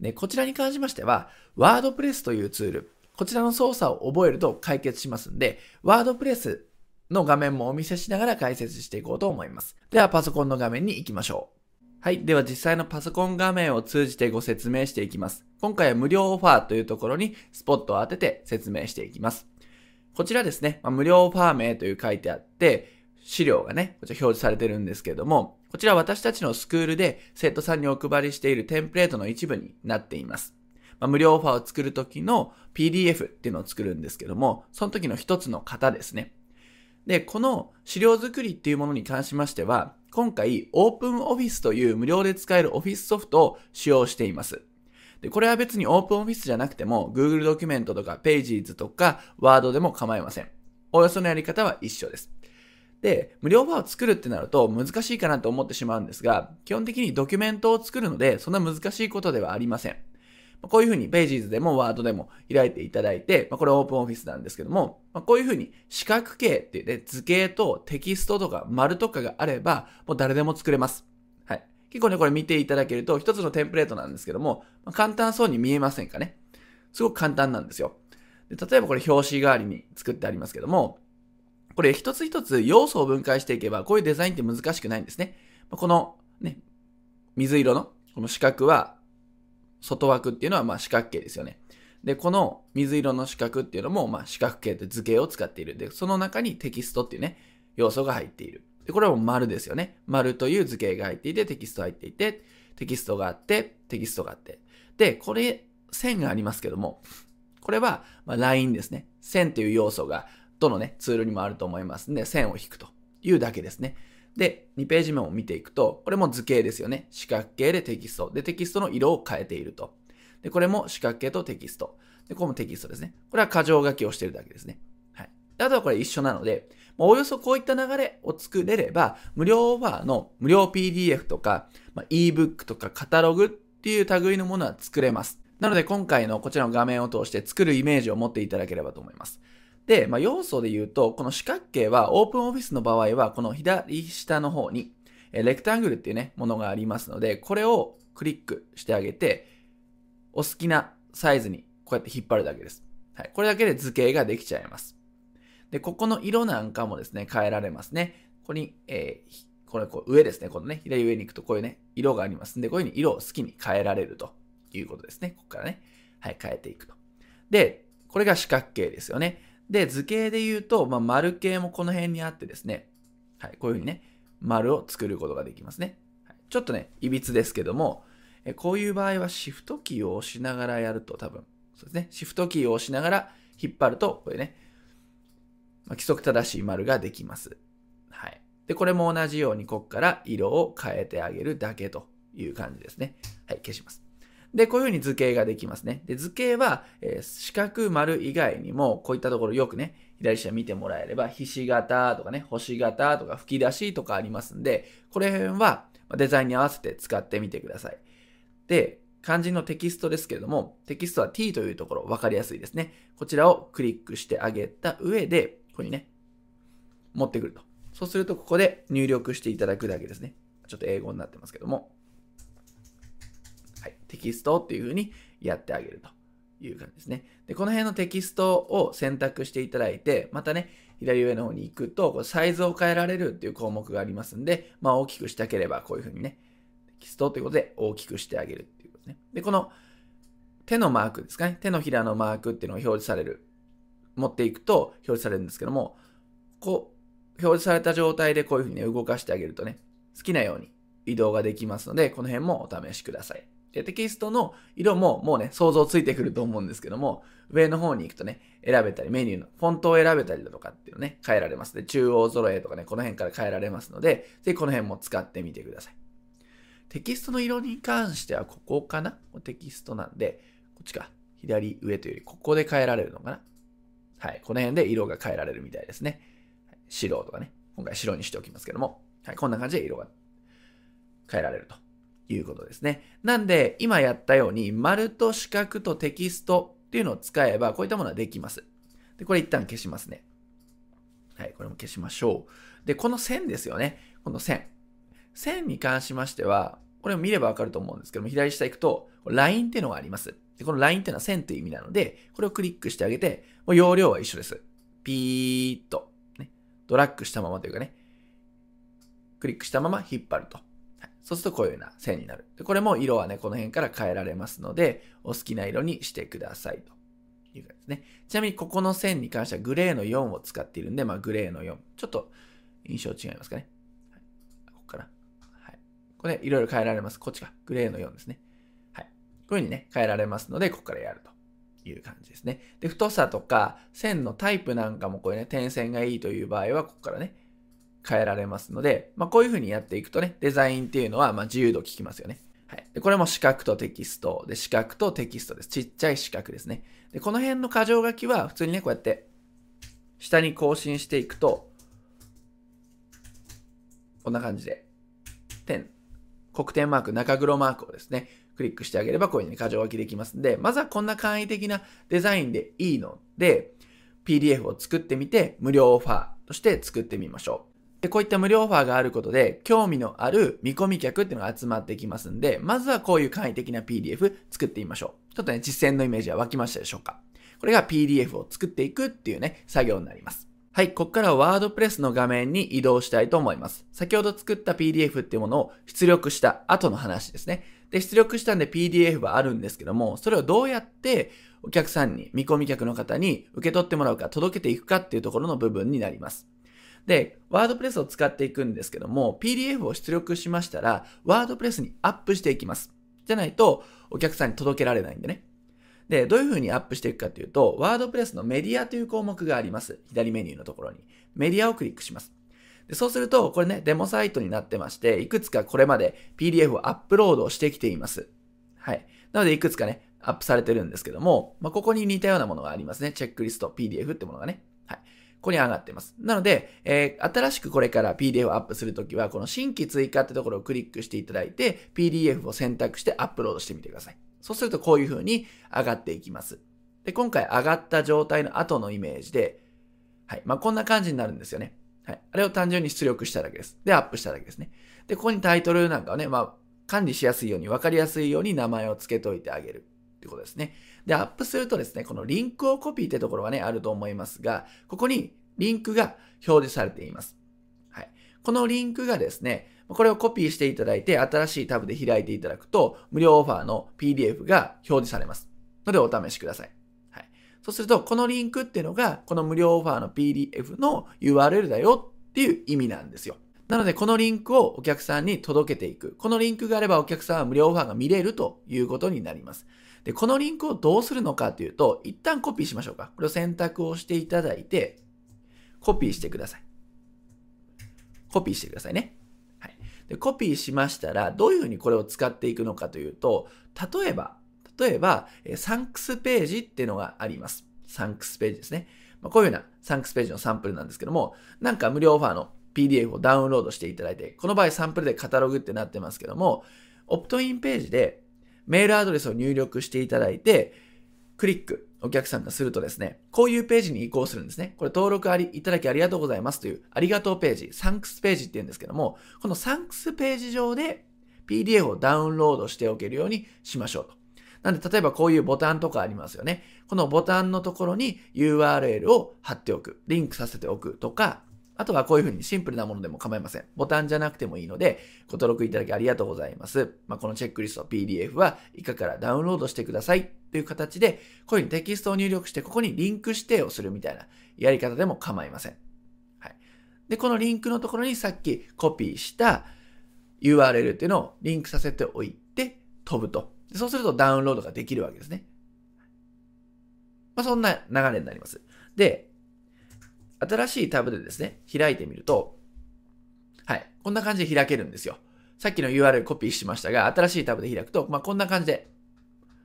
で、こちらに関しましては、ワードプレスというツール、こちらの操作を覚えると解決しますんで、ワードプレスの画面もお見せしながら解説していこうと思います。では、パソコンの画面に行きましょう。はい。では実際のパソコン画面を通じてご説明していきます。今回は無料オファーというところにスポットを当てて説明していきます。こちらですね、まあ、無料オファー名という書いてあって、資料がね、こちら表示されてるんですけれども、こちら私たちのスクールで生徒さんにお配りしているテンプレートの一部になっています。まあ、無料オファーを作るときの PDF っていうのを作るんですけども、その時の一つの型ですね。で、この資料作りっていうものに関しましては、今回 OpenOffice という無料で使える Office ソフトを使用しています。で、これは別に OpenOffice じゃなくても Google ドキュメントとか Pages とか Word でも構いません。およそのやり方は一緒です。で、無料版を作るってなると難しいかなと思ってしまうんですが、基本的にドキュメントを作るので、そんな難しいことではありません。こういうふうに Pages でも Word でも開いていただいて、これオープンオフィスなんですけども、こういうふうに四角形っていうね、図形とテキストとか丸とかがあれば、もう誰でも作れます。はい。結構ね、これ見ていただけると、一つのテンプレートなんですけども、簡単そうに見えませんかね。すごく簡単なんですよ。で例えばこれ表紙代わりに作ってありますけども、これ一つ一つ要素を分解していけば、こういうデザインって難しくないんですね。このね、水色のこの四角は外枠っていうのはまあ四角形ですよね。で、この水色の四角っていうのもまあ四角形って図形を使っている。で、その中にテキストっていうね、要素が入っている。で、これはもう丸ですよね。丸という図形が入っていて、テキスト入っていて、テキストがあって、テキストがあって。で、これ、線がありますけども、これは、まあ、ラインですね。線という要素が、どのね、ツールにもあると思いますんで、線を引くというだけですね。で、2ページ目を見ていくと、これも図形ですよね。四角形でテキスト。で、テキストの色を変えていると。で、これも四角形とテキスト。で、これもテキストですね。これは箇条書きをしているだけですね。はい。あとはこれ一緒なので、およそこういった流れを作れれば、無料オファーの無料 PDF とか、まあ、ebook とかカタログっていう類のものは作れます。なので今回のこちらの画面を通して作るイメージを持っていただければと思います。で、まあ、要素で言うと、この四角形は、オープンオフィスの場合は、この左下の方に、えレクタングルっていうね、ものがありますので、これをクリックしてあげて、お好きなサイズにこうやって引っ張るだけです。はい。これだけで図形ができちゃいます。で、ここの色なんかもですね、変えられますね。ここに、えー、これこう上ですね。このね、左上に行くとこういうね、色がありますんで、こういうふうに色を好きに変えられるということですね。ここからね。はい、変えていくと。で、これが四角形ですよね。で、図形で言うと、まあ、丸形もこの辺にあってですね、はい、こういうふうにね、丸を作ることができますね。はい、ちょっとね、いびつですけども、えこういう場合はシフトキーを押しながらやると多分、そうですね、シフトキーを押しながら引っ張ると、これね、まあ、規則正しい丸ができます。はい。で、これも同じように、ここから色を変えてあげるだけという感じですね。はい、消します。で、こういうふうに図形ができますね。で、図形は、えー、四角丸以外にも、こういったところよくね、左下見てもらえれば、ひし形とかね、星形とか吹き出しとかありますんで、これ辺はデザインに合わせて使ってみてください。で、漢字のテキストですけれども、テキストは t というところ分かりやすいですね。こちらをクリックしてあげた上で、ここにね、持ってくると。そうすると、ここで入力していただくだけですね。ちょっと英語になってますけども。テキストっていう風にやってあげるという感じですね。で、この辺のテキストを選択していただいて、またね、左上の方に行くと、サイズを変えられるっていう項目がありますんで、まあ大きくしたければこういうふうにね、テキストということで大きくしてあげるっていうことですね。で、この手のマークですかね。手のひらのマークっていうのが表示される。持っていくと表示されるんですけども、こう、表示された状態でこういうふうにね、動かしてあげるとね、好きなように移動ができますので、この辺もお試しください。で、テキストの色ももうね、想像ついてくると思うんですけども、上の方に行くとね、選べたり、メニューのフォントを選べたりだとかっていうのね、変えられますで、中央揃えとかね、この辺から変えられますので、ぜひこの辺も使ってみてください。テキストの色に関してはここかな？テキストなんで、こっちか。左上というより、ここで変えられるのかな？はい。この辺で色が変えられるみたいですね。白とかね。今回白にしておきますけども。はい。こんな感じで色が変えられると。いうことですね。なんで、今やったように、丸と四角とテキストっていうのを使えば、こういったものはできます。で、これ一旦消しますね。はい、これも消しましょう。で、この線ですよね。この線。線に関しましては、これを見ればわかると思うんですけども、左下行くと、ラインっていうのがあります。で、このラインっていうのは線という意味なので、これをクリックしてあげて、もう容量は一緒です。ピーッと、ね、ドラッグしたままというかね、クリックしたまま引っ張ると。そうするとこういうような線になる。でこれも色はね、この辺から変えられますので、お好きな色にしてくださいという感じですね。ちなみにここの線に関してはグレーの4を使っているんで、まあグレーの4。ちょっと印象違いますかね。はい、ここかな。はい。これいろいろ変えられます。こっちか。グレーの4ですね。はい。こういう風にね、変えられますので、ここからやると。いう感じですね。で、太さとか線のタイプなんかもこういうね、点線がいいという場合は、ここからね、変えられますので、まあ、こういう風にやっていくとね、デザインっていうのはま自由度効きますよね。はい。で、これも四角とテキスト。で、四角とテキストです。ちっちゃい四角ですね。で、この辺の箇条書きは普通にね、こうやって、下に更新していくと、こんな感じで、点、黒点マーク、中黒マークをですね、クリックしてあげればこういうふうに箇条書きできますんで、まずはこんな簡易的なデザインでいいので、PDF を作ってみて、無料オファーとして作ってみましょう。で、こういった無料オファーがあることで、興味のある見込み客っていうのが集まってきますんで、まずはこういう簡易的な PDF 作ってみましょう。ちょっとね、実践のイメージは湧きましたでしょうかこれが PDF を作っていくっていうね、作業になります。はい、ここからはワードプレスの画面に移動したいと思います。先ほど作った PDF っていうものを出力した後の話ですね。で、出力したんで PDF はあるんですけども、それをどうやってお客さんに、見込み客の方に受け取ってもらうか、届けていくかっていうところの部分になります。で、ワードプレスを使っていくんですけども、PDF を出力しましたら、ワードプレスにアップしていきます。じゃないと、お客さんに届けられないんでね。で、どういう風にアップしていくかというと、ワードプレスのメディアという項目があります。左メニューのところに。メディアをクリックします。でそうすると、これね、デモサイトになってまして、いくつかこれまで PDF をアップロードしてきています。はい。なので、いくつかね、アップされてるんですけども、まあ、ここに似たようなものがありますね。チェックリスト、PDF ってものがね。ここに上がってます。なので、えー、新しくこれから PDF をアップするときは、この新規追加ってところをクリックしていただいて、PDF を選択してアップロードしてみてください。そうするとこういう風に上がっていきます。で、今回上がった状態の後のイメージで、はい。まあ、こんな感じになるんですよね。はい。あれを単純に出力しただけです。で、アップしただけですね。で、ここにタイトルなんかをね、まあ、管理しやすいように、わかりやすいように名前を付けといてあげる。ってことですね。で、アップするとですね、このリンクをコピーってところがね、あると思いますが、ここにリンクが表示されています。はい。このリンクがですね、これをコピーしていただいて、新しいタブで開いていただくと、無料オファーの PDF が表示されます。ので、お試しください。はい。そうすると、このリンクっていうのが、この無料オファーの PDF の URL だよっていう意味なんですよ。なので、このリンクをお客さんに届けていく。このリンクがあればお客さんは無料オファーが見れるということになります。で、このリンクをどうするのかというと、一旦コピーしましょうか。これを選択をしていただいて、コピーしてください。コピーしてくださいね。はい。で、コピーしましたら、どういうふうにこれを使っていくのかというと、例えば、例えば、サンクスページっていうのがあります。サンクスページですね。まあ、こういうようなサンクスページのサンプルなんですけども、なんか無料オファーの PDF をダウンロードしていただいて、この場合サンプルでカタログってなってますけども、オプトインページでメールアドレスを入力していただいて、クリック、お客さんがするとですね、こういうページに移行するんですね。これ登録ありいただきありがとうございますというありがとうページ、サンクスページって言うんですけども、このサンクスページ上で PDF をダウンロードしておけるようにしましょうと。なんで、例えばこういうボタンとかありますよね。このボタンのところに URL を貼っておく。リンクさせておくとか、あとはこういうふうにシンプルなものでも構いません。ボタンじゃなくてもいいので、ご登録いただきありがとうございます。まあ、このチェックリスト PDF は以下からダウンロードしてくださいという形で、こういうふうにテキストを入力して、ここにリンク指定をするみたいなやり方でも構いません。はい。で、このリンクのところにさっきコピーした URL っていうのをリンクさせておいて飛ぶと。そうするとダウンロードができるわけですね。まあ、そんな流れになります。で、新しいタブでですね、開いてみると、はい、こんな感じで開けるんですよ。さっきの URL コピーしましたが、新しいタブで開くと、まあ、こんな感じで、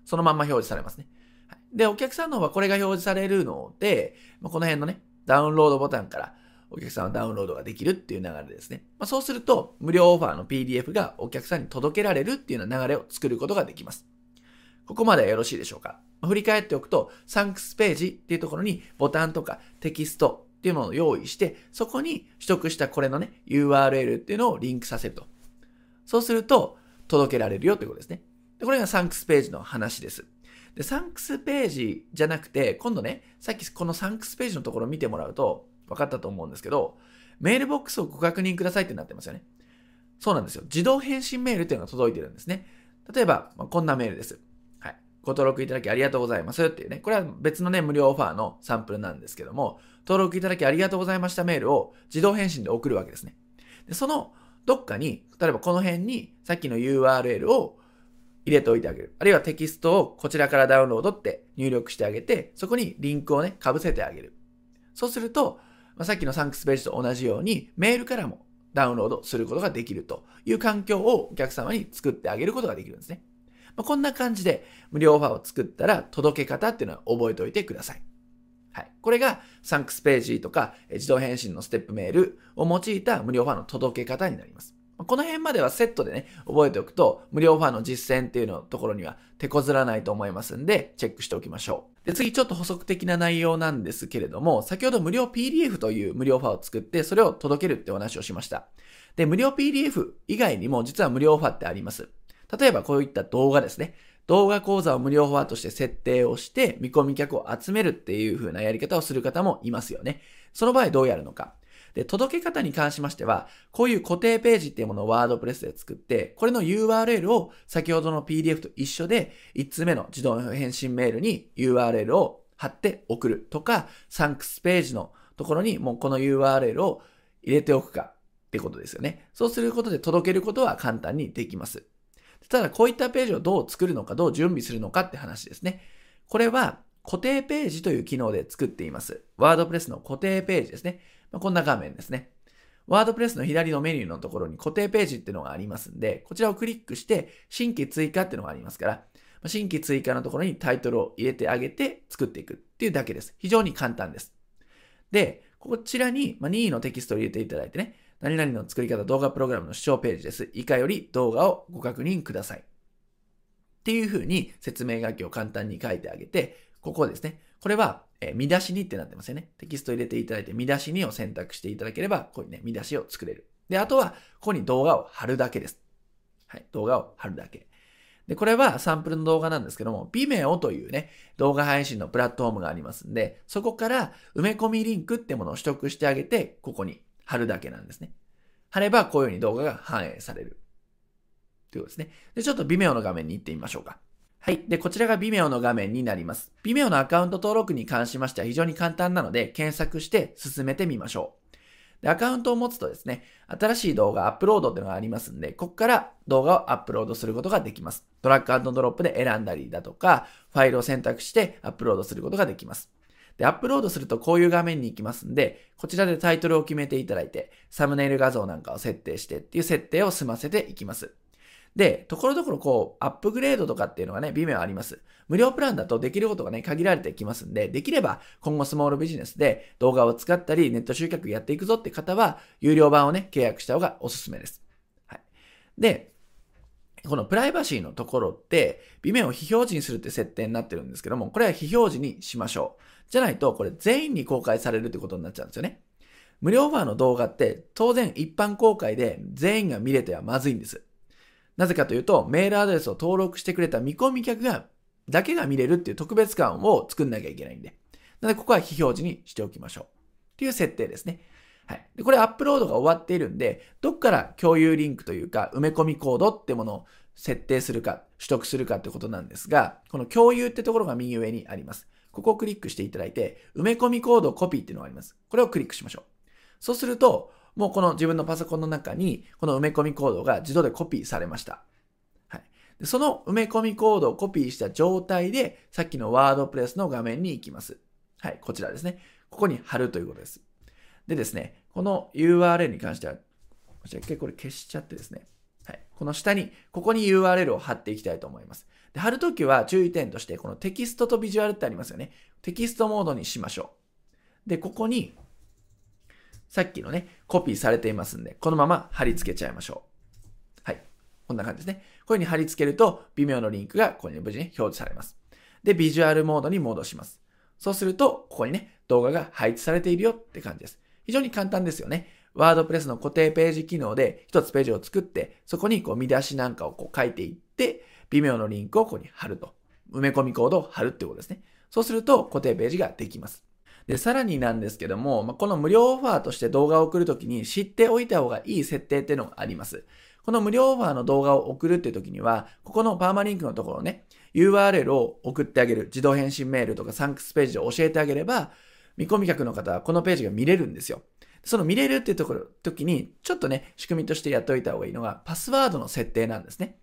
そのまんま表示されますね。はい、で、お客さんの方はこれが表示されるので、まあ、この辺のね、ダウンロードボタンからお客さんはダウンロードができるっていう流れですね。まあ、そうすると、無料オファーの PDF がお客さんに届けられるっていうような流れを作ることができます。ここまではよろしいでしょうか振り返っておくと、サンクスページっていうところにボタンとかテキストっていうものを用意して、そこに取得したこれのね、URL っていうのをリンクさせると。そうすると、届けられるよということですね。でこれがサンクスページの話です。で、サンクスページじゃなくて、今度ね、さっきこのサンクスページのところを見てもらうと、分かったと思うんですけど、メールボックスをご確認くださいってなってますよね。そうなんですよ。自動返信メールっていうのが届いてるんですね。例えば、まあ、こんなメールです。はい。ご登録いただきありがとうございますっていうね。これは別のね、無料オファーのサンプルなんですけども、登録いただきありがとうございましたメールを自動返信で送るわけですね。で、そのどっかに、例えばこの辺にさっきの URL を入れておいてあげる。あるいはテキストをこちらからダウンロードって入力してあげて、そこにリンクをね、被せてあげる。そうすると、まあ、さっきのサンクスページと同じように、メールからもダウンロードすることができるという環境をお客様に作ってあげることができるんですね。まあ、こんな感じで無料オファーを作ったら届け方っていうのは覚えておいてください。はい。これがサンクスページとか自動返信のステップメールを用いた無料ファーの届け方になります。この辺まではセットでね、覚えておくと、無料ファーの実践っていうのところには手こずらないと思いますんで、チェックしておきましょう。で、次ちょっと補足的な内容なんですけれども、先ほど無料 PDF という無料ファーを作って、それを届けるってお話をしました。で、無料 PDF 以外にも実は無料ファーってあります。例えばこういった動画ですね。動画講座を無料ファーとして設定をして、見込み客を集めるっていう風なやり方をする方もいますよね。その場合どうやるのか。で、届け方に関しましては、こういう固定ページっていうものをワードプレスで作って、これの URL を先ほどの PDF と一緒で、1つ目の自動返信メールに URL を貼って送るとか、サンクスページのところにもうこの URL を入れておくかってことですよね。そうすることで届けることは簡単にできます。ただ、こういったページをどう作るのか、どう準備するのかって話ですね。これは固定ページという機能で作っています。ワードプレスの固定ページですね。まあ、こんな画面ですね。ワードプレスの左のメニューのところに固定ページっていうのがありますんで、こちらをクリックして新規追加っていうのがありますから、新規追加のところにタイトルを入れてあげて作っていくっていうだけです。非常に簡単です。で、こちらに任意のテキストを入れていただいてね、何々の作り方動画プログラムの視聴ページです。以下より動画をご確認ください。っていうふうに説明書きを簡単に書いてあげて、ここですね。これはえ見出しにってなってますよね。テキスト入れていただいて、見出しにを選択していただければ、こういうね、見出しを作れる。で、あとは、ここに動画を貼るだけです。はい、動画を貼るだけ。で、これはサンプルの動画なんですけども、Vimeo というね、動画配信のプラットフォームがありますんで、そこから埋め込みリンクってものを取得してあげて、ここに貼るだけなんですね。貼れば、こういうふうに動画が反映される。ということですね。で、ちょっと Vimeo の画面に行ってみましょうか。はい。で、こちらが Vimeo の画面になります。Vimeo のアカウント登録に関しましては非常に簡単なので、検索して進めてみましょう。で、アカウントを持つとですね、新しい動画アップロードっていうのがありますんで、ここから動画をアップロードすることができます。ドラッグドロップで選んだりだとか、ファイルを選択してアップロードすることができます。で、アップロードするとこういう画面に行きますんで、こちらでタイトルを決めていただいて、サムネイル画像なんかを設定してっていう設定を済ませていきます。で、ところどころこう、アップグレードとかっていうのがね、微妙あります。無料プランだとできることがね、限られてきますんで、できれば今後スモールビジネスで動画を使ったり、ネット集客やっていくぞって方は、有料版をね、契約した方がおすすめです。はい。で、このプライバシーのところって、微妙を非表示にするって設定になってるんですけども、これは非表示にしましょう。じゃないと、これ全員に公開されるってことになっちゃうんですよね。無料オファーの動画って当然一般公開で全員が見れてはまずいんです。なぜかというと、メールアドレスを登録してくれた見込み客がだけが見れるっていう特別感を作んなきゃいけないんで。なので、ここは非表示にしておきましょう。っていう設定ですね。はい。で、これアップロードが終わっているんで、どっから共有リンクというか、埋め込みコードってものを設定するか、取得するかってことなんですが、この共有ってところが右上にあります。ここをクリックしていただいて、埋め込みコードコピーっていうのがあります。これをクリックしましょう。そうすると、もうこの自分のパソコンの中に、この埋め込みコードが自動でコピーされました。はい。でその埋め込みコードをコピーした状態で、さっきのワードプレスの画面に行きます。はい、こちらですね。ここに貼るということです。でですね、この URL に関しては、こちら一回これ消しちゃってですね。はい。この下に、ここに URL を貼っていきたいと思います。で、貼るときは注意点として、このテキストとビジュアルってありますよね。テキストモードにしましょう。で、ここに、さっきのね、コピーされていますんで、このまま貼り付けちゃいましょう。はい。こんな感じですね。こういう風に貼り付けると、微妙なリンクがここに無事に表示されます。で、ビジュアルモードに戻します。そうすると、ここにね、動画が配置されているよって感じです。非常に簡単ですよね。ワードプレスの固定ページ機能で一つページを作って、そこにこう見出しなんかをこう書いていって、微妙のリンクをここに貼ると。埋め込みコードを貼るってことですね。そうすると固定ページができます。で、さらになんですけども、まこの無料オファーとして動画を送るときに知っておいた方がいい設定っていうのがあります。この無料オファーの動画を送るっていう時には、ここのパーマリンクのところね、URL を送ってあげる、自動返信メールとかサンクスページを教えてあげれば、見込み客の方はこのページが見れるんですよ。その見れるっていうところ、時に、ちょっとね、仕組みとしてやっておいた方がいいのが、パスワードの設定なんですね。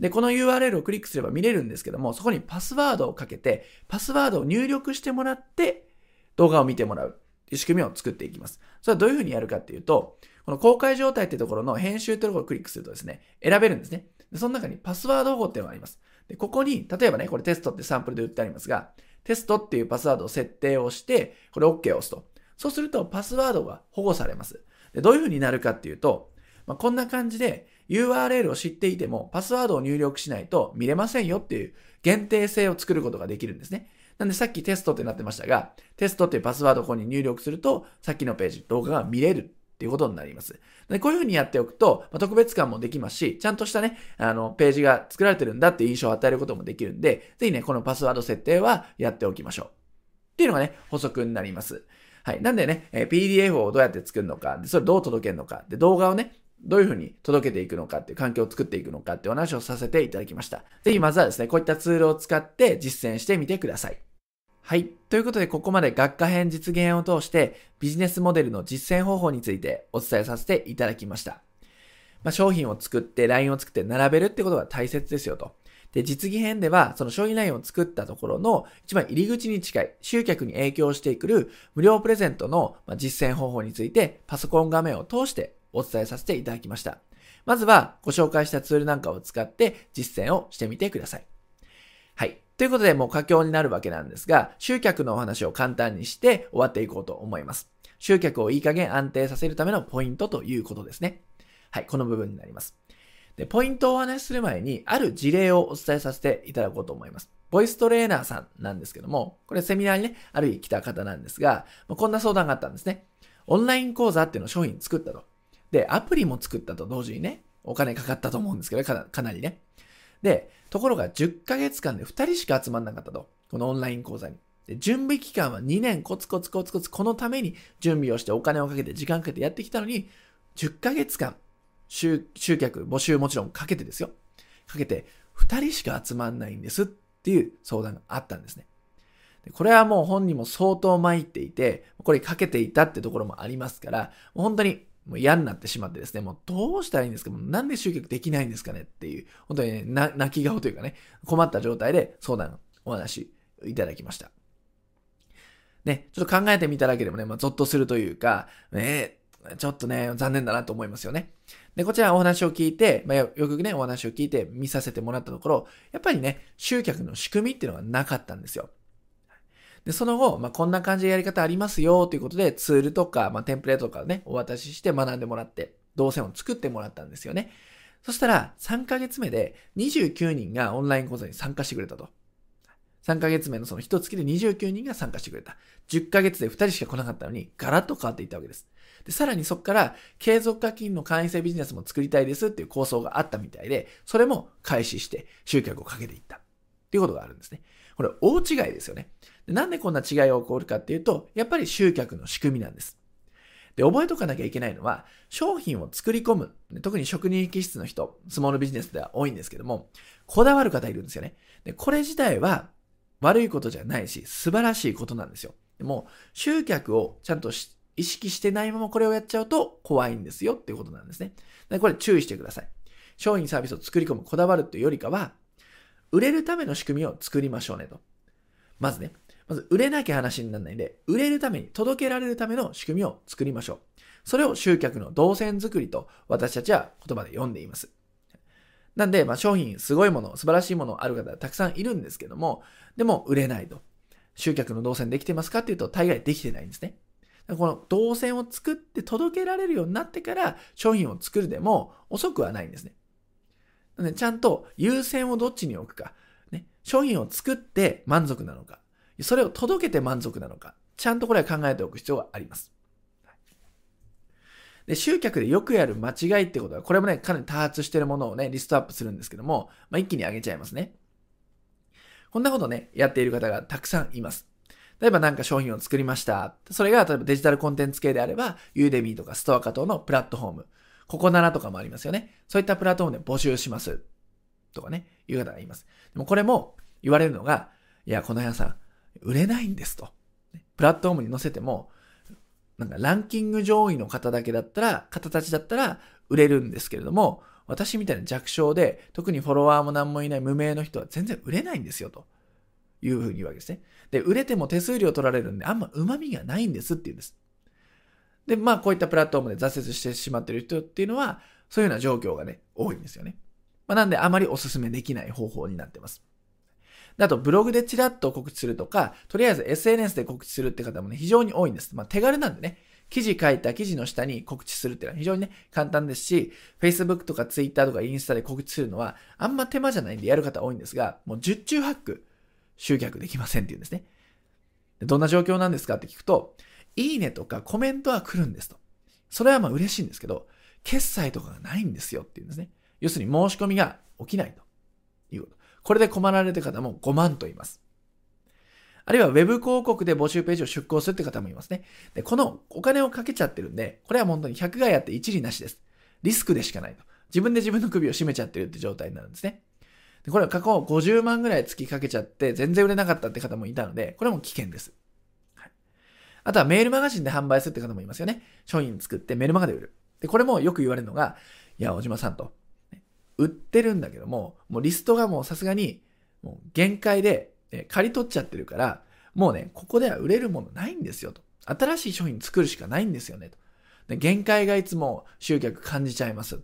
で、この URL をクリックすれば見れるんですけども、そこにパスワードをかけて、パスワードを入力してもらって、動画を見てもらうっていう仕組みを作っていきます。それはどういうふうにやるかっていうと、この公開状態ってところの編集ってところをクリックするとですね、選べるんですね。でその中にパスワード保護っていうのがあります。で、ここに、例えばね、これテストってサンプルで売ってありますが、テストっていうパスワードを設定をして、これ OK を押すと。そうするとパスワードが保護されます。でどういう風になるかっていうと、まあ、こんな感じで URL を知っていてもパスワードを入力しないと見れませんよっていう限定性を作ることができるんですね。なんでさっきテストってなってましたが、テストっていうパスワードをここに入力すると、さっきのページ、動画が見れるっていうことになります。でこういうふうにやっておくと、まあ、特別感もできますし、ちゃんとしたね、あの、ページが作られてるんだっていう印象を与えることもできるんで、ぜひね、このパスワード設定はやっておきましょう。っていうのがね、補足になります。はい。なんでね、え PDF をどうやって作るのか、でそれどう届けるのか、で、動画をね、どういうふうに届けていくのかっていう環境を作っていくのかってお話をさせていただきました。ぜひまずはですね、こういったツールを使って実践してみてください。はい。ということで、ここまで学科編実現を通してビジネスモデルの実践方法についてお伝えさせていただきました。まあ、商品を作って、ラインを作って並べるってことが大切ですよと。で、実技編では、その商品ラインを作ったところの一番入り口に近い、集客に影響してくる無料プレゼントの実践方法について、パソコン画面を通してお伝えさせていただきました。まずは、ご紹介したツールなんかを使って実践をしてみてください。はい。ということで、もう佳境になるわけなんですが、集客のお話を簡単にして終わっていこうと思います。集客をいい加減安定させるためのポイントということですね。はい、この部分になります。で、ポイントをお話しする前に、ある事例をお伝えさせていただこうと思います。ボイストレーナーさんなんですけども、これセミナーにね、ある日来た方なんですが、こんな相談があったんですね。オンライン講座っていうのを商品作ったと。で、アプリも作ったと同時にね、お金かかったと思うんですけど、かなりね。で、ところが10ヶ月間で2人しか集まんなかったと。このオンライン講座に。で準備期間は2年コツコツコツコツこのために準備をしてお金をかけて時間かけてやってきたのに、10ヶ月間集客、募集もちろんかけてですよ。かけて、2人しか集まんないんですっていう相談があったんですね。でこれはもう本人も相当参っていて、これかけていたってところもありますから、もう本当にもう嫌になってしまってですね、もうどうしたらいいんですかなんで集客できないんですかねっていう、本当に、ね、泣き顔というかね、困った状態で相談、お話いただきました。ね、ちょっと考えてみただけでもね、まあ、ゾッとするというか、ね、ちょっとね、残念だなと思いますよね。で、こちらお話を聞いて、まあ、よくね、お話を聞いて見させてもらったところ、やっぱりね、集客の仕組みっていうのがなかったんですよ。で、その後、まあ、こんな感じでやり方ありますよということで、ツールとか、まあ、テンプレートとかね、お渡しして学んでもらって、動線を作ってもらったんですよね。そしたら、3ヶ月目で29人がオンライン講座に参加してくれたと。3ヶ月目のその1月で29人が参加してくれた。10ヶ月で2人しか来なかったのに、ガラッと変わっていったわけです。で、さらにそこから、継続課金の会員制ビジネスも作りたいですっていう構想があったみたいで、それも開始して集客をかけていった。っていうことがあるんですね。これ大違いですよね。なんでこんな違いが起こるかっていうと、やっぱり集客の仕組みなんです。で、覚えとかなきゃいけないのは、商品を作り込む。特に職人気質の人、スモールビジネスでは多いんですけども、こだわる方いるんですよね。で、これ自体は悪いことじゃないし、素晴らしいことなんですよ。でも、集客をちゃんと意識してないままこれをやっちゃうと怖いんですよっていうことなんですね。でこれ注意してください。商品サービスを作り込む、こだわるっていうよりかは、売れるための仕組みを作りましょうねと。まずね、まず売れなきゃ話にならないんで、売れるために、届けられるための仕組みを作りましょう。それを集客の動線作りと私たちは言葉で読んでいます。なんで、まあ、商品、すごいもの、素晴らしいものある方たくさんいるんですけども、でも売れないと。集客の動線できてますかっていうと、大概できてないんですね。この動線を作って届けられるようになってから商品を作るでも遅くはないんですね。なのでちゃんと優先をどっちに置くか、ね、商品を作って満足なのか、それを届けて満足なのか、ちゃんとこれは考えておく必要があります。で、集客でよくやる間違いってことは、これもね、かなり多発してるものをね、リストアップするんですけども、まあ、一気に上げちゃいますね。こんなことね、やっている方がたくさんいます。例えばなんか商品を作りました。それが例えばデジタルコンテンツ系であれば、ユーデミーとかストアカ等のプラットフォーム、ココナラとかもありますよね。そういったプラットフォームで募集します。とかね、いう方がいます。でもこれも言われるのが、いや、この屋さん、売れないんですと。プラットフォームに載せても、なんかランキング上位の方だけだったら、方たちだったら売れるんですけれども、私みたいな弱小で、特にフォロワーも何もいない無名の人は全然売れないんですよ、というふうに言うわけですね。で、売れても手数料取られるんで、あんま旨味がないんですって言うんです。で、まあこういったプラットフォームで挫折してしまってる人っていうのは、そういうような状況がね、多いんですよね。まあ、なんであまりお勧めできない方法になってます。あと、ブログでチラッと告知するとか、とりあえず SNS で告知するって方もね、非常に多いんです。まあ、手軽なんでね、記事書いた記事の下に告知するっていうのは非常にね、簡単ですし、Facebook とか Twitter とかインスタで告知するのは、あんま手間じゃないんでやる方多いんですが、もう10中8句集客できませんっていうんですね。どんな状況なんですかって聞くと、いいねとかコメントは来るんですと。それはまあ嬉しいんですけど、決済とかがないんですよっていうんですね。要するに申し込みが起きないということ。これで困られてる方も5万と言います。あるいは Web 広告で募集ページを出稿するって方もいますね。で、このお金をかけちゃってるんで、これは本当に100がやって一理なしです。リスクでしかないと。自分で自分の首を絞めちゃってるって状態になるんですね。でこれは過去50万ぐらい月かけちゃって全然売れなかったって方もいたので、これも危険です。はい、あとはメールマガジンで販売するって方もいますよね。商品作ってメールマガで売る。で、これもよく言われるのが、いや、小島さんと、売ってるんだけども、もうリストがもうさすがに、もう限界で、え刈り取っちゃってるから、もうね、ここでは売れるものないんですよと。新しい商品作るしかないんですよねと。で限界がいつも集客感じちゃいます。っ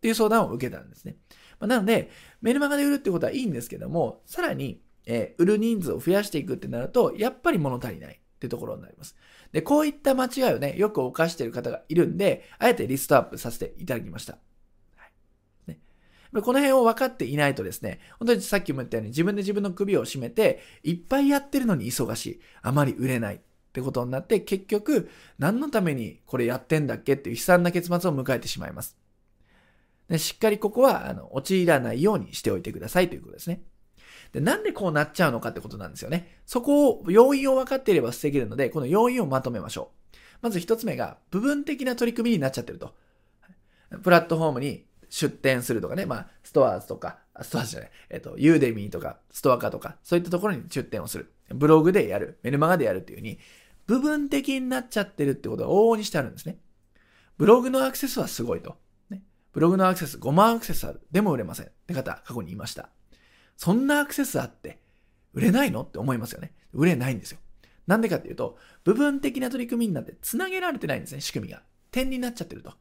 ていう相談を受けたんですね。まあ、なので、メルマガで売るってことはいいんですけども、さらに、えー、売る人数を増やしていくってなると、やっぱり物足りないってところになります。で、こういった間違いをね、よく犯している方がいるんで、あえてリストアップさせていただきました。この辺を分かっていないとですね、本当にさっきも言ったように自分で自分の首を絞めて、いっぱいやってるのに忙しい。あまり売れない。ってことになって、結局、何のためにこれやってんだっけっていう悲惨な結末を迎えてしまいます。でしっかりここは、あの、陥らないようにしておいてくださいということですね。で、なんでこうなっちゃうのかってことなんですよね。そこを、要因を分かっていれば防げるので、この要因をまとめましょう。まず一つ目が、部分的な取り組みになっちゃってると。プラットフォームに出店するとかね、まあ、ストアーズとか、ストアーズじゃない、えっと、ユーデミーとか、ストアカとか、そういったところに出店をする。ブログでやる。メルマガでやるっていう風に、部分的になっちゃってるってことが往々にしてあるんですね。ブログのアクセスはすごいと。ね、ブログのアクセス5万アクセスある。でも売れません。って方、過去に言いました。そんなアクセスあって、売れないのって思いますよね。売れないんですよ。なんでかっていうと、部分的な取り組みになって繋げられてないんですね、仕組みが。点になっちゃってると。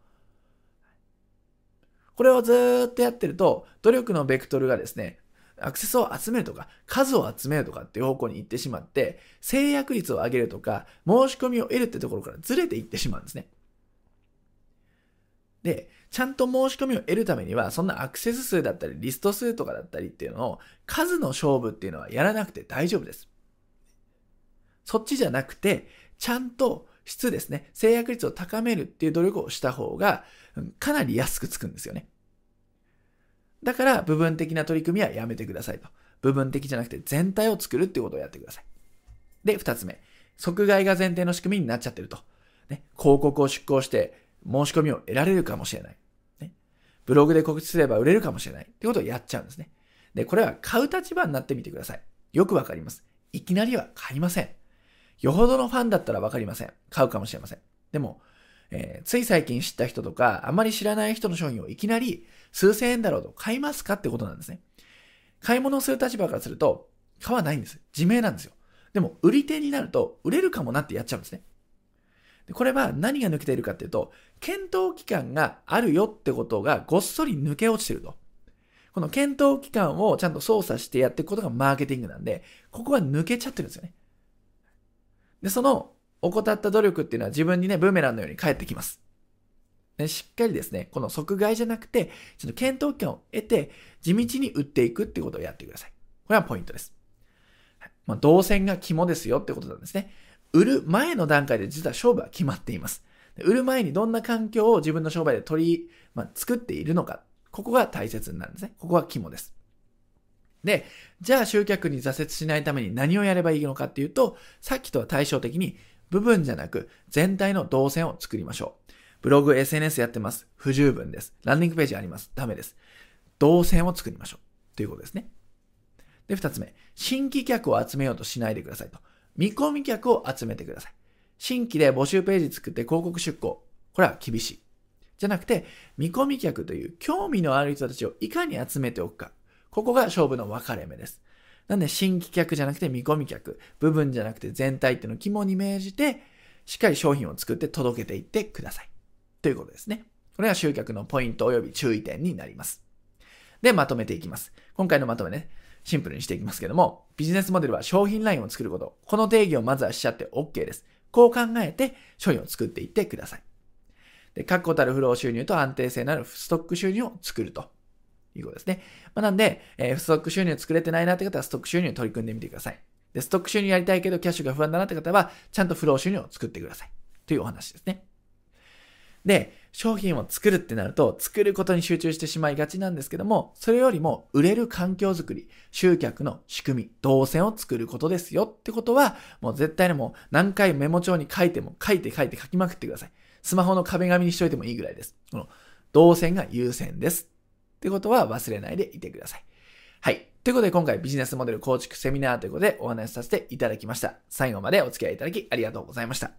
これをずっとやってると、努力のベクトルがですね、アクセスを集めるとか、数を集めるとかっていう方向に行ってしまって、制約率を上げるとか、申し込みを得るってところからずれていってしまうんですね。で、ちゃんと申し込みを得るためには、そんなアクセス数だったり、リスト数とかだったりっていうのを、数の勝負っていうのはやらなくて大丈夫です。そっちじゃなくて、ちゃんと質ですね、制約率を高めるっていう努力をした方が、かなり安くつくんですよね。だから部分的な取り組みはやめてくださいと。部分的じゃなくて全体を作るっていうことをやってください。で、二つ目。即買いが前提の仕組みになっちゃってると。ね、広告を出稿して申し込みを得られるかもしれない。ね、ブログで告知すれば売れるかもしれない。ってことをやっちゃうんですね。で、これは買う立場になってみてください。よくわかります。いきなりは買いません。よほどのファンだったらわかりません。買うかもしれません。でも、えー、つい最近知った人とか、あまり知らない人の商品をいきなり数千円だろうと買いますかってことなんですね。買い物をする立場からすると、買わないんです。自明なんですよ。でも、売り手になると、売れるかもなってやっちゃうんですね。でこれは何が抜けているかっていうと、検討期間があるよってことがごっそり抜け落ちてると。この検討期間をちゃんと操作してやっていくことがマーケティングなんで、ここが抜けちゃってるんですよね。で、その怠った努力っていうのは自分にね、ブーメランのように返ってきます。ね、しっかりですね、この即買いじゃなくて、ちょっと検討期間を得て、地道に売っていくってことをやってください。これはポイントです。はい、まあ、動線が肝ですよってことなんですね。売る前の段階で実は勝負は決まっています。売る前にどんな環境を自分の商売で取り、まあ、作っているのか。ここが大切になるんですね。ここが肝です。で、じゃあ集客に挫折しないために何をやればいいのかっていうと、さっきとは対照的に部分じゃなく全体の動線を作りましょう。ブログ、SNS やってます。不十分です。ランディングページあります。ダメです。動線を作りましょう。ということですね。で、二つ目。新規客を集めようとしないでくださいと。見込み客を集めてください。新規で募集ページ作って広告出稿。これは厳しい。じゃなくて、見込み客という興味のある人たちをいかに集めておくか。ここが勝負の分かれ目です。なんで、新規客じゃなくて見込み客、部分じゃなくて全体っていうのを肝に銘じて、しっかり商品を作って届けていってください。ということですね。これが集客のポイント及び注意点になります。で、まとめていきます。今回のまとめね、シンプルにしていきますけども、ビジネスモデルは商品ラインを作ること。この定義をまずはしちゃって OK です。こう考えて商品を作っていってください。で、確固たるフロー収入と安定性のあるストック収入を作るということですね。まあ、なんで、えー、ストック収入作れてないなって方はストック収入に取り組んでみてください。で、ストック収入やりたいけどキャッシュが不安だなって方は、ちゃんとフロー収入を作ってください。というお話ですね。で、商品を作るってなると、作ることに集中してしまいがちなんですけども、それよりも売れる環境づくり、集客の仕組み、動線を作ることですよってことは、もう絶対にもう何回メモ帳に書いても書いて書いて書きまくってください。スマホの壁紙にしといてもいいぐらいです。この動線が優先です。ってことは忘れないでいてください。はい。ということで今回ビジネスモデル構築セミナーということでお話しさせていただきました。最後までお付き合いいただきありがとうございました。